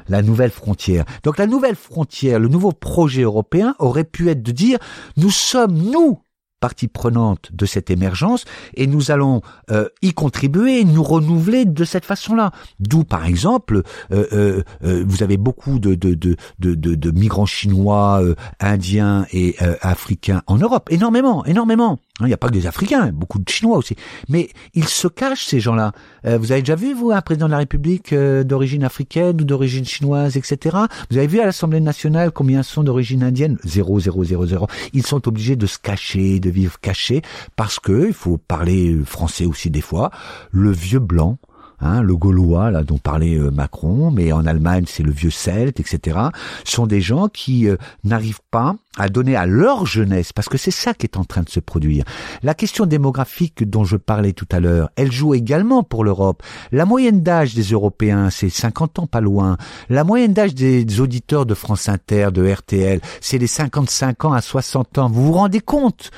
la nouvelle frontière. Donc la nouvelle frontière, le nouveau projet européen aurait pu être de dire nous sommes nous partie prenante de cette émergence et nous allons euh, y contribuer, nous renouveler de cette façon-là. D'où, par exemple, euh, euh, vous avez beaucoup de, de, de, de, de migrants chinois, indiens et africains en Europe, énormément, énormément. Hein, il n'y a pas que des Africains, beaucoup de Chinois aussi. Mais ils se cachent, ces gens-là. Euh, vous avez déjà vu, vous, un président de la République euh, d'origine africaine ou d'origine chinoise, etc. Vous avez vu à l'Assemblée nationale combien sont d'origine indienne? Zéro, zéro, zéro, zéro. Ils sont obligés de se cacher, vivre cachés, parce que, il faut parler français aussi des fois, le vieux blanc, Hein, le Gaulois, là dont parlait euh, Macron, mais en Allemagne c'est le vieux Celte, etc., sont des gens qui euh, n'arrivent pas à donner à leur jeunesse, parce que c'est ça qui est en train de se produire. La question démographique dont je parlais tout à l'heure, elle joue également pour l'Europe. La moyenne d'âge des Européens, c'est 50 ans pas loin. La moyenne d'âge des auditeurs de France Inter, de RTL, c'est les 55 ans à 60 ans. Vous vous rendez compte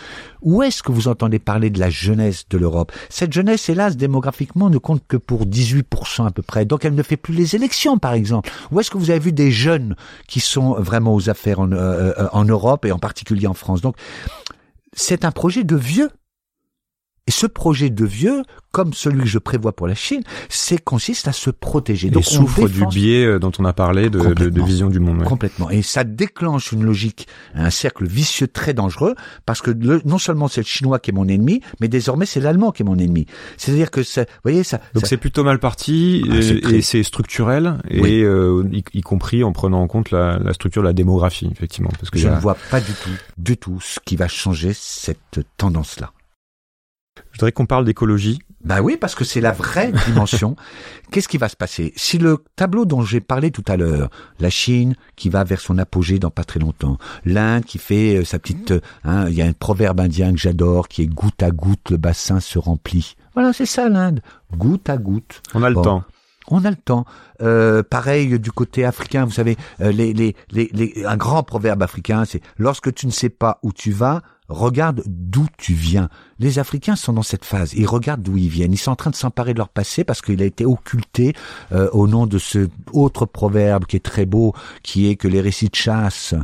où est-ce que vous entendez parler de la jeunesse de l'Europe? Cette jeunesse, hélas, démographiquement, ne compte que pour 18% à peu près. Donc elle ne fait plus les élections, par exemple. Où est-ce que vous avez vu des jeunes qui sont vraiment aux affaires en, euh, euh, en Europe? Et en particulier en France. Donc c'est un projet de vieux et ce projet de vieux, comme celui que je prévois pour la Chine, c'est consiste à se protéger. Donc, et souffre du biais euh, dont on a parlé de, de, vision du monde. Complètement. Et ça déclenche une logique, un cercle vicieux très dangereux, parce que non seulement c'est le chinois qui est mon ennemi, mais désormais c'est l'allemand qui est mon ennemi. C'est-à-dire que, vous voyez, ça. Donc c'est plutôt mal parti ah, et, c'est structurel, et euh, y, compris en prenant en compte la, la, structure de la démographie, effectivement. Parce que je ne vois pas du tout, du tout, ce qui va changer cette tendance-là. Je voudrais qu'on parle d'écologie. Bah oui, parce que c'est la vraie (laughs) dimension. Qu'est-ce qui va se passer? Si le tableau dont j'ai parlé tout à l'heure, la Chine qui va vers son apogée dans pas très longtemps, l'Inde qui fait euh, sa petite, euh, hein, il y a un proverbe indien que j'adore qui est goutte à goutte le bassin se remplit. Voilà, c'est ça l'Inde, goutte à goutte. On a le temps. On a le temps. Euh, pareil du côté africain, vous savez, les, les, les, un grand proverbe africain, c'est lorsque tu ne sais pas où tu vas, regarde d'où tu viens. Les Africains sont dans cette phase. Ils regardent d'où ils viennent. Ils sont en train de s'emparer de leur passé parce qu'il a été occulté euh, au nom de ce autre proverbe qui est très beau, qui est que les récits de chasse,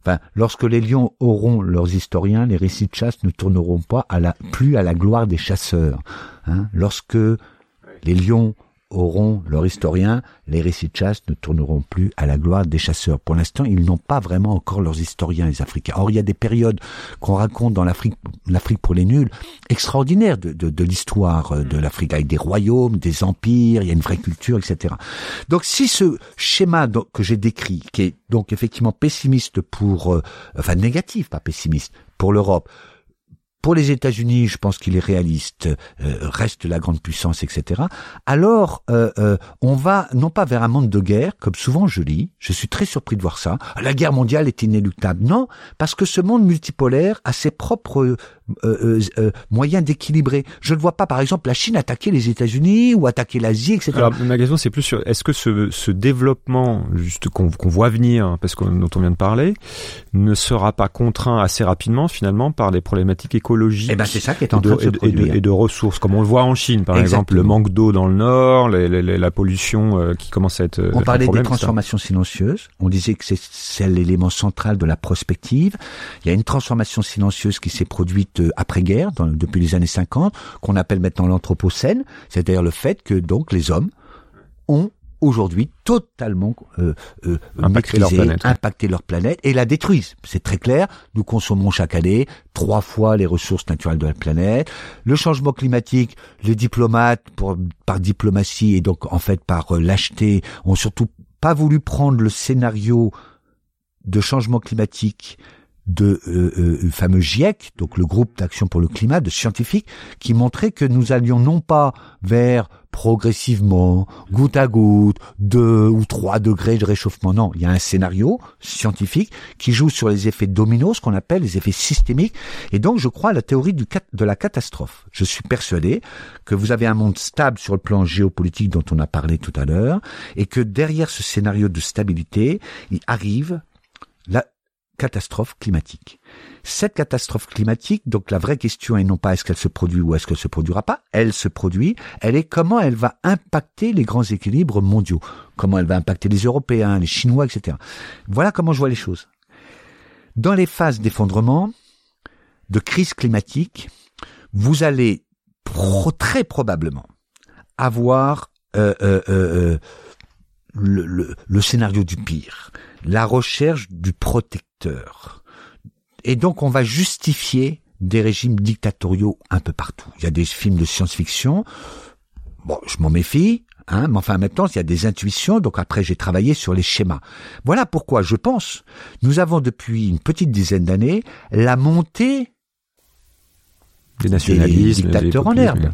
enfin, lorsque les lions auront leurs historiens, les récits de chasse ne tourneront pas à la, plus à la gloire des chasseurs. Hein. Lorsque les lions auront leur historien, les récits de chasse ne tourneront plus à la gloire des chasseurs. Pour l'instant, ils n'ont pas vraiment encore leurs historiens, les Africains. Or, il y a des périodes qu'on raconte dans l'Afrique, l'Afrique pour les nuls, extraordinaires de, de, l'histoire de l'Afrique, avec des royaumes, des empires, il y a une vraie culture, etc. Donc, si ce schéma que j'ai décrit, qui est donc effectivement pessimiste pour, euh, enfin négatif, pas pessimiste, pour l'Europe, pour les États-Unis, je pense qu'il est réaliste, euh, reste la grande puissance, etc. Alors, euh, euh, on va non pas vers un monde de guerre, comme souvent je lis, je suis très surpris de voir ça, la guerre mondiale est inéluctable. Non, parce que ce monde multipolaire a ses propres euh, euh, euh, moyen d'équilibrer. Je ne vois pas, par exemple, la Chine attaquer les États-Unis ou attaquer l'Asie, etc. Alors, ma question, c'est plus sur est-ce que ce, ce développement, juste qu'on voit venir, parce que dont on vient de parler, ne sera pas contraint assez rapidement, finalement, par des problématiques écologiques Eh ben, c'est ça qui est en train de, se produire. Et de, ressources, comme on le voit en Chine, par exemple, le manque d'eau dans le nord, la pollution qui commence à être. On parlait des transformations silencieuses. On disait que c'est l'élément central de la prospective. Il y a une transformation silencieuse qui s'est produite après-guerre, depuis les années 50, qu'on appelle maintenant l'anthropocène, c'est-à-dire le fait que donc les hommes ont aujourd'hui totalement euh, euh, impacté, leur planète, impacté leur planète et la détruisent. C'est très clair. Nous consommons chaque année trois fois les ressources naturelles de la planète. Le changement climatique, les diplomates, pour, par diplomatie et donc en fait par euh, lâcheté, ont surtout pas voulu prendre le scénario de changement climatique de euh, euh, fameux GIEC, donc le groupe d'action pour le climat, de scientifiques, qui montraient que nous allions non pas vers progressivement, goutte à goutte, deux ou trois degrés de réchauffement. Non, il y a un scénario scientifique qui joue sur les effets dominos, ce qu'on appelle les effets systémiques. Et donc, je crois à la théorie du, de la catastrophe. Je suis persuadé que vous avez un monde stable sur le plan géopolitique dont on a parlé tout à l'heure, et que derrière ce scénario de stabilité, il arrive la, catastrophe climatique. Cette catastrophe climatique, donc la vraie question est non pas est-ce qu'elle se produit ou est-ce qu'elle se produira pas, elle se produit, elle est comment elle va impacter les grands équilibres mondiaux, comment elle va impacter les Européens, les Chinois, etc. Voilà comment je vois les choses. Dans les phases d'effondrement, de crise climatique, vous allez très probablement avoir euh, euh, euh, le, le scénario du pire, la recherche du protecteur. Et donc on va justifier des régimes dictatoriaux un peu partout. Il y a des films de science-fiction. Bon, je m'en méfie, hein, mais enfin maintenant il y a des intuitions, donc après j'ai travaillé sur les schémas. Voilà pourquoi je pense, nous avons depuis une petite dizaine d'années la montée des nationalistes, des dictateurs en herbe.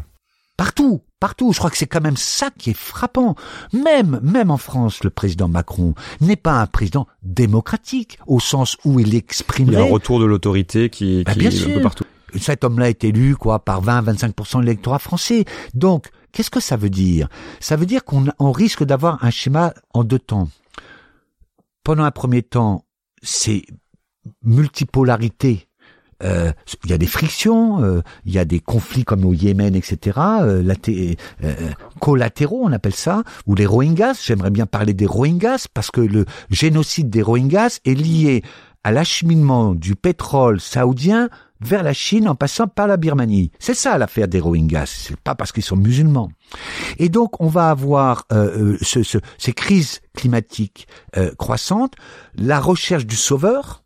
Partout, partout. Je crois que c'est quand même ça qui est frappant. Même, même en France, le président Macron n'est pas un président démocratique au sens où il exprime. Il y a un retour de l'autorité qui, bah, qui bien est sûr. un peu partout. Cet homme-là est élu quoi par 20-25% de l'électorat français. Donc, qu'est-ce que ça veut dire? Ça veut dire qu'on on risque d'avoir un schéma en deux temps. Pendant un premier temps, c'est multipolarité euh, il y a des frictions, euh, il y a des conflits comme au Yémen, etc. Euh, euh, collatéraux, on appelle ça, ou les Rohingyas. J'aimerais bien parler des Rohingyas parce que le génocide des Rohingyas est lié à l'acheminement du pétrole saoudien vers la Chine en passant par la Birmanie. C'est ça l'affaire des Rohingyas. C'est pas parce qu'ils sont musulmans. Et donc on va avoir euh, ce, ce, ces crises climatiques croissantes, la recherche du sauveur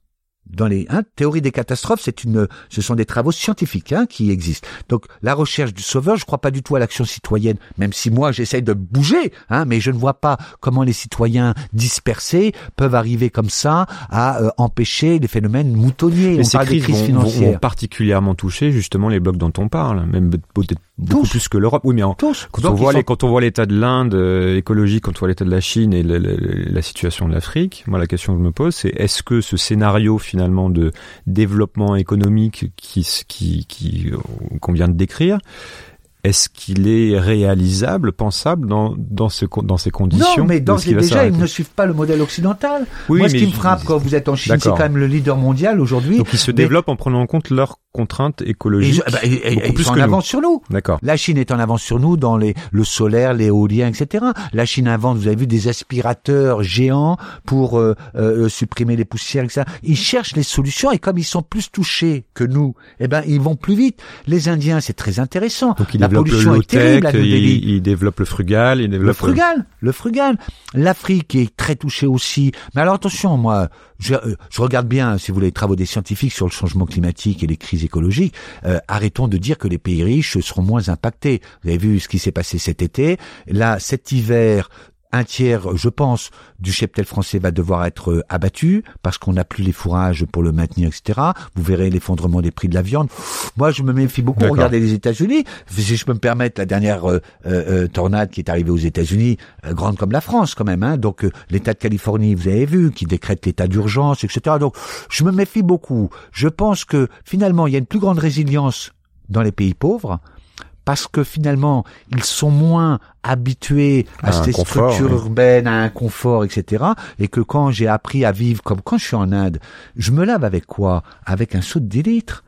dans les hein, théories des catastrophes, c'est une, ce sont des travaux scientifiques hein, qui existent. Donc la recherche du sauveur, je crois pas du tout à l'action citoyenne, même si moi j'essaye de bouger, hein, mais je ne vois pas comment les citoyens dispersés peuvent arriver comme ça à euh, empêcher les phénomènes moutonniers. Mais on ces parle crises, des crises vont, financières. vont particulièrement toucher justement les blocs dont on parle, même peut-être beaucoup Tous. plus que l'Europe. Oui, mais en, quand, on voit sont- les, quand on voit l'état de l'Inde euh, écologique, quand on voit l'état de la Chine et le- le- la situation de l'Afrique, moi la question que je me pose, c'est est-ce que ce scénario finalement de développement économique qui qui qui euh, qu'on vient de décrire est-ce qu'il est réalisable, pensable dans dans ce dans ces conditions Non, mais dans déjà, ils ne suivent pas le modèle occidental. Oui, Moi, ce qui me frappe quand vous êtes en Chine, c'est quand même le leader mondial aujourd'hui. Donc ils se Mais- développent en prenant en compte leurs contraintes écologiques. je- bah, et- et- beaucoup ils plus en que nous. avance sur nous. D'accord. La Chine est en avance sur nous dans les, le solaire, l'éolien, etc. La Chine invente, vous avez vu, des aspirateurs géants pour euh, euh, supprimer les poussières, etc. Ils cherchent les solutions et comme ils sont plus touchés que nous, eh ben ils vont plus vite. Les Indiens, c'est très intéressant. Donc ils La développent le pollution est terrible à ils, ils développent le frugal, ils Le frugal, le frugal. L'Afrique est très touchée aussi. Mais alors attention, moi, je, euh, je regarde bien, si vous voulez, les travaux des scientifiques sur le changement climatique et les crises écologiques. Euh, arrêtons de dire que les pays riches seront moins impactés. Vous avez vu ce qui s'est passé cet été. Là, cet hiver, un tiers, je pense, du cheptel français va devoir être euh, abattu parce qu'on n'a plus les fourrages pour le maintenir, etc. Vous verrez l'effondrement des prix de la viande. Moi, je me méfie beaucoup. Regardez les États-Unis. Si je peux me permettre, la dernière euh, euh, euh, tornade qui est arrivée aux États-Unis, euh, grande comme la France quand même. Hein. Donc, l'État de Californie, vous avez vu, qui décrète l'état d'urgence, etc. Donc, je me méfie beaucoup. Je pense que finalement, il y a une plus grande résilience dans les pays pauvres parce que finalement, ils sont moins habitués à, À ces confort, structures oui. urbaines, à un confort, etc. Et que quand j'ai appris à vivre comme quand je suis en Inde, je me lave avec quoi? Avec un seau de 10 litres.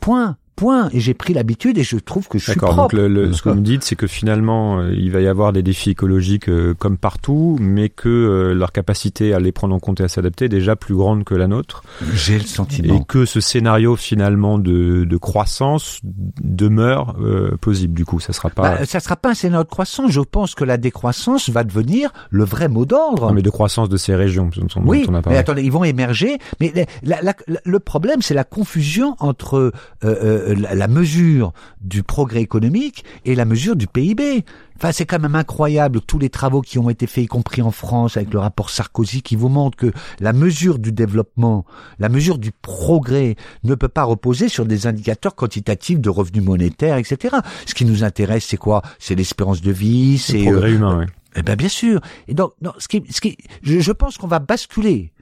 Point. Point. Et j'ai pris l'habitude et je trouve que je suis D'accord. propre. Donc le, le- ce que vous me dites, c'est que finalement, euh, il va y avoir des défis écologiques euh, comme partout, mais que euh, leur capacité à les prendre en compte et à s'adapter est déjà plus grande que la nôtre, J'ai le et sentiment. que ce scénario finalement de, de croissance demeure euh, plausible. Du coup, ça sera pas. Bah, ça sera pas un scénario de croissance. Je pense que la décroissance va devenir le vrai mot d'ordre. Non, mais de croissance de ces régions dont on, Oui, dont on a mais attendez, ils vont émerger. Mais la- la- la- le problème, c'est la confusion entre euh, euh, la mesure du progrès économique et la mesure du PIB. Enfin, c'est quand même incroyable tous les travaux qui ont été faits, y compris en France, avec le rapport Sarkozy, qui vous montre que la mesure du développement, la mesure du progrès, ne peut pas reposer sur des indicateurs quantitatifs de revenus monétaires, etc. Ce qui nous intéresse, c'est quoi? C'est l'espérance de vie, c'est le progrès humain. Oui. Eh ben bien sûr. Et donc, non, ce qui, ce qui, je, je pense qu'on va basculer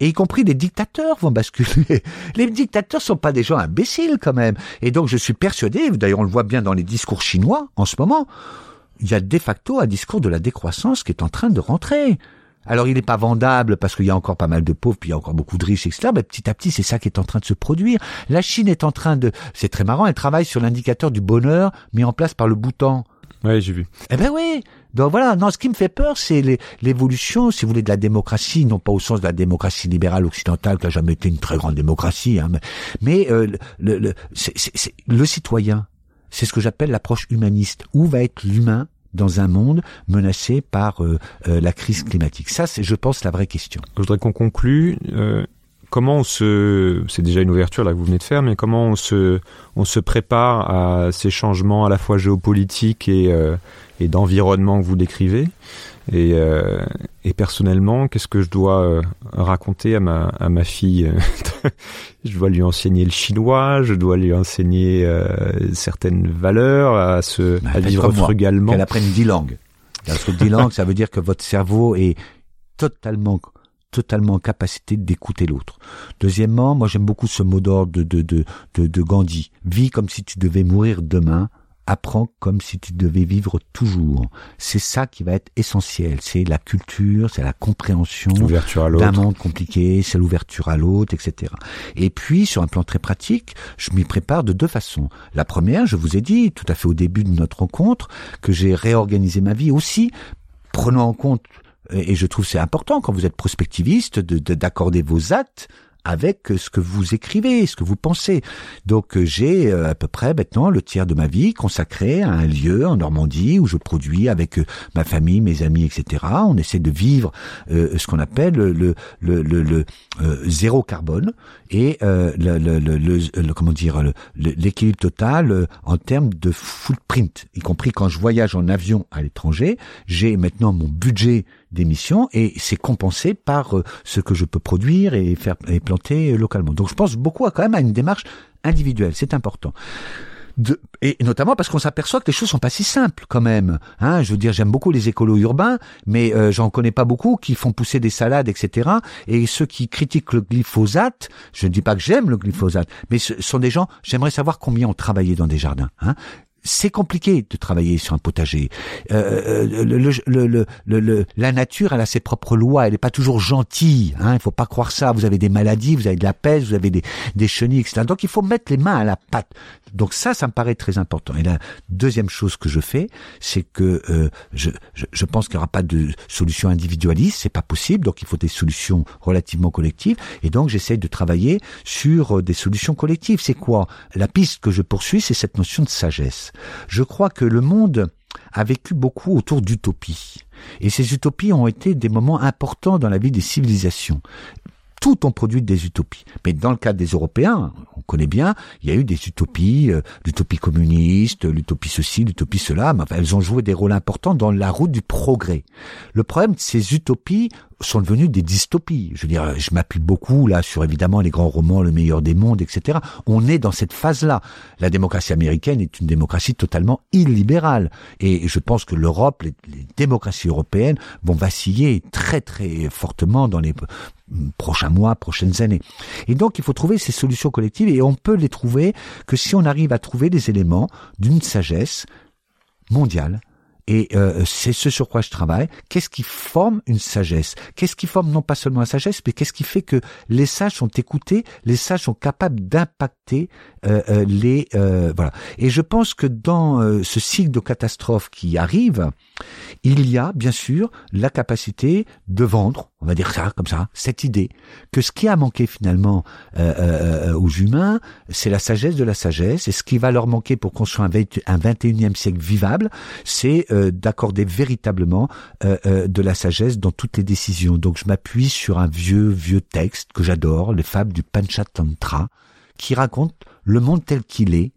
et y compris les dictateurs vont basculer. (laughs) Les dictateurs sont pas des gens imbéciles quand même. Et donc je suis persuadé, d'ailleurs on le voit bien dans les discours chinois en ce moment, il y a de facto un discours de la décroissance qui est en train de rentrer. Alors il n'est pas vendable parce qu'il y a encore pas mal de pauvres, puis il y a encore beaucoup de riches, etc. Mais petit à petit, c'est ça qui est en train de se produire. La Chine est en train de... C'est très marrant, elle travaille sur l'indicateur du bonheur mis en place par le Bhoutan. Oui, j'ai vu. Eh ben oui. Donc voilà, non, ce qui me fait peur, c'est l'évolution, si vous voulez, de la démocratie, non pas au sens de la démocratie libérale occidentale, qui a jamais été une très grande démocratie, hein, mais, euh, le, le, le citoyen, c'est ce que j'appelle l'approche humaniste. Où va être l'humain dans un monde menacé par euh, euh, la crise climatique? Ça, c'est, je pense, la vraie question. Je voudrais qu'on conclue. Euh, comment on se, c'est déjà une ouverture là que vous venez de faire, mais comment on se, on se prépare à ces changements à la fois géopolitiques et euh, et d'environnement que vous décrivez. Et, euh, et personnellement, qu'est-ce que je dois euh, raconter à ma, à ma fille? (laughs) Je dois lui enseigner le chinois, je dois lui enseigner certaines valeurs, à se Bah, à vivre frugalement. Qu'elle apprenne dix langues. Dix langues, ça veut dire que votre cerveau est totalement totalement en capacité d'écouter l'autre. Deuxièmement, moi j'aime beaucoup ce mot d'ordre de, de, de, de, de Gandhi. Vis comme si tu devais mourir demain, apprends comme si tu devais vivre toujours. C'est ça qui va être essentiel. C'est la culture, c'est la compréhension d'un monde compliqué, c'est l'ouverture à l'autre, etc. Et puis, sur un plan très pratique, je m'y prépare de deux façons. La première, je vous ai dit tout à fait au début de notre rencontre que j'ai réorganisé ma vie aussi, prenant en compte, et je trouve c'est important quand vous êtes prospectiviste, de- de- d'accorder vos actes avec ce que vous écrivez, ce que vous pensez. Donc euh, j'ai euh, à peu près maintenant le tiers de ma vie consacré à un lieu en Normandie où je produis avec euh, ma famille, mes amis, etc. On essaie de vivre euh, ce qu'on appelle le, le, le, le- euh, zéro carbone et euh, le, comment dire l'équilibre total en termes de footprint, y compris quand je voyage en avion à l'étranger, j'ai maintenant mon budget d'émissions et c'est compensé par euh, ce que je peux produire et faire et planter euh, localement. Donc je pense beaucoup à quand même à une démarche individuelle, c'est important. De, et notamment parce qu'on s'aperçoit que les choses sont pas si simples quand même. Hein, je veux dire, j'aime beaucoup les écolos urbains, mais euh, j'en connais pas beaucoup qui font pousser des salades, etc. Et ceux qui critiquent le glyphosate, je ne dis pas que j'aime le glyphosate, mais ce sont des gens. J'aimerais savoir combien ont travaillé dans des jardins. Hein. C'est compliqué de travailler sur un potager. Euh, le, le, le- le- la nature, elle a ses propres lois. Elle n'est pas toujours gentille. Hein. Il faut pas croire ça. Vous avez des maladies, vous avez de la peste, vous avez des, des chenilles, etc. Donc il faut mettre les mains à la pâte. Donc ça, ça me paraît très important. Et la deuxième chose que je fais, c'est que euh, je, pense qu'il n'y aura pas de solution individualiste. C'est pas possible. Donc il faut des solutions relativement collectives. Et donc j'essaye de travailler sur euh, des solutions collectives. C'est quoi? La piste que je poursuis, c'est cette notion de sagesse. Je crois que le monde a vécu beaucoup autour d'utopies. Et ces utopies ont été des moments importants dans la vie des civilisations. Tout ont produit des utopies. Mais dans le cas des Européens, on connaît bien, il y a eu des utopies, euh, l'utopie communiste, l'utopie ceci, l'utopie cela, mais enfin, elles ont joué des rôles importants dans la route du progrès. Le problème ces utopies sont devenues des dystopies. Je veux dire, je m'appuie beaucoup là sur évidemment les grands romans, le meilleur des mondes, etc. On est dans cette phase-là. La démocratie américaine est une démocratie totalement illibérale. Et je pense que l'Europe, les démocraties européennes vont vaciller très très fortement dans les prochains mois, prochaines années. Et donc, il faut trouver ces solutions collectives et on peut les trouver que si on arrive à trouver des éléments d'une sagesse mondiale. Et euh, c'est ce sur quoi je travaille. Qu'est-ce qui forme une sagesse? Qu'est-ce qui forme non pas seulement la sagesse, mais qu'est-ce qui fait que les sages sont écoutés, les sages sont capables d'impacter euh, euh, les euh, voilà. Et je pense que dans euh, ce cycle de catastrophe qui arrive, il y a bien sûr la capacité de vendre, on va dire ça comme ça, cette idée que ce qui a manqué finalement euh, aux humains, c'est la sagesse de la sagesse, et ce qui va leur manquer pour construire un, 20, un 21e siècle vivable, c'est euh, d'accorder véritablement euh, euh, de la sagesse dans toutes les décisions. Donc je m'appuie sur un vieux vieux texte que j'adore, les fables du Panchatantra, qui raconte le monde tel qu'il est,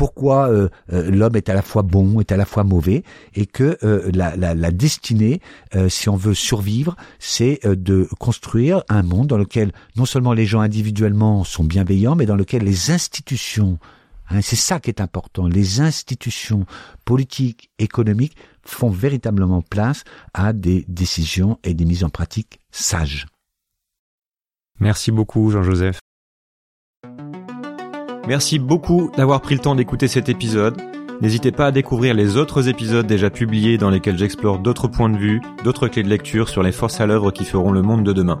pourquoi euh, euh, l'homme est à la fois bon, est à la fois mauvais, et que euh, la, la, la, destinée, si on veut survivre, c'est de construire un monde dans lequel non seulement les gens individuellement sont bienveillants, mais dans lequel les institutions, c'est ça qui est important, les institutions politiques, économiques font véritablement place à des décisions et des mises en pratique sages. Merci beaucoup Jean-Joseph. Merci beaucoup d'avoir pris le temps d'écouter cet épisode. N'hésitez pas à découvrir les autres épisodes déjà publiés dans lesquels j'explore d'autres points de vue, d'autres clés de lecture sur les forces à l'œuvre qui feront le monde de demain.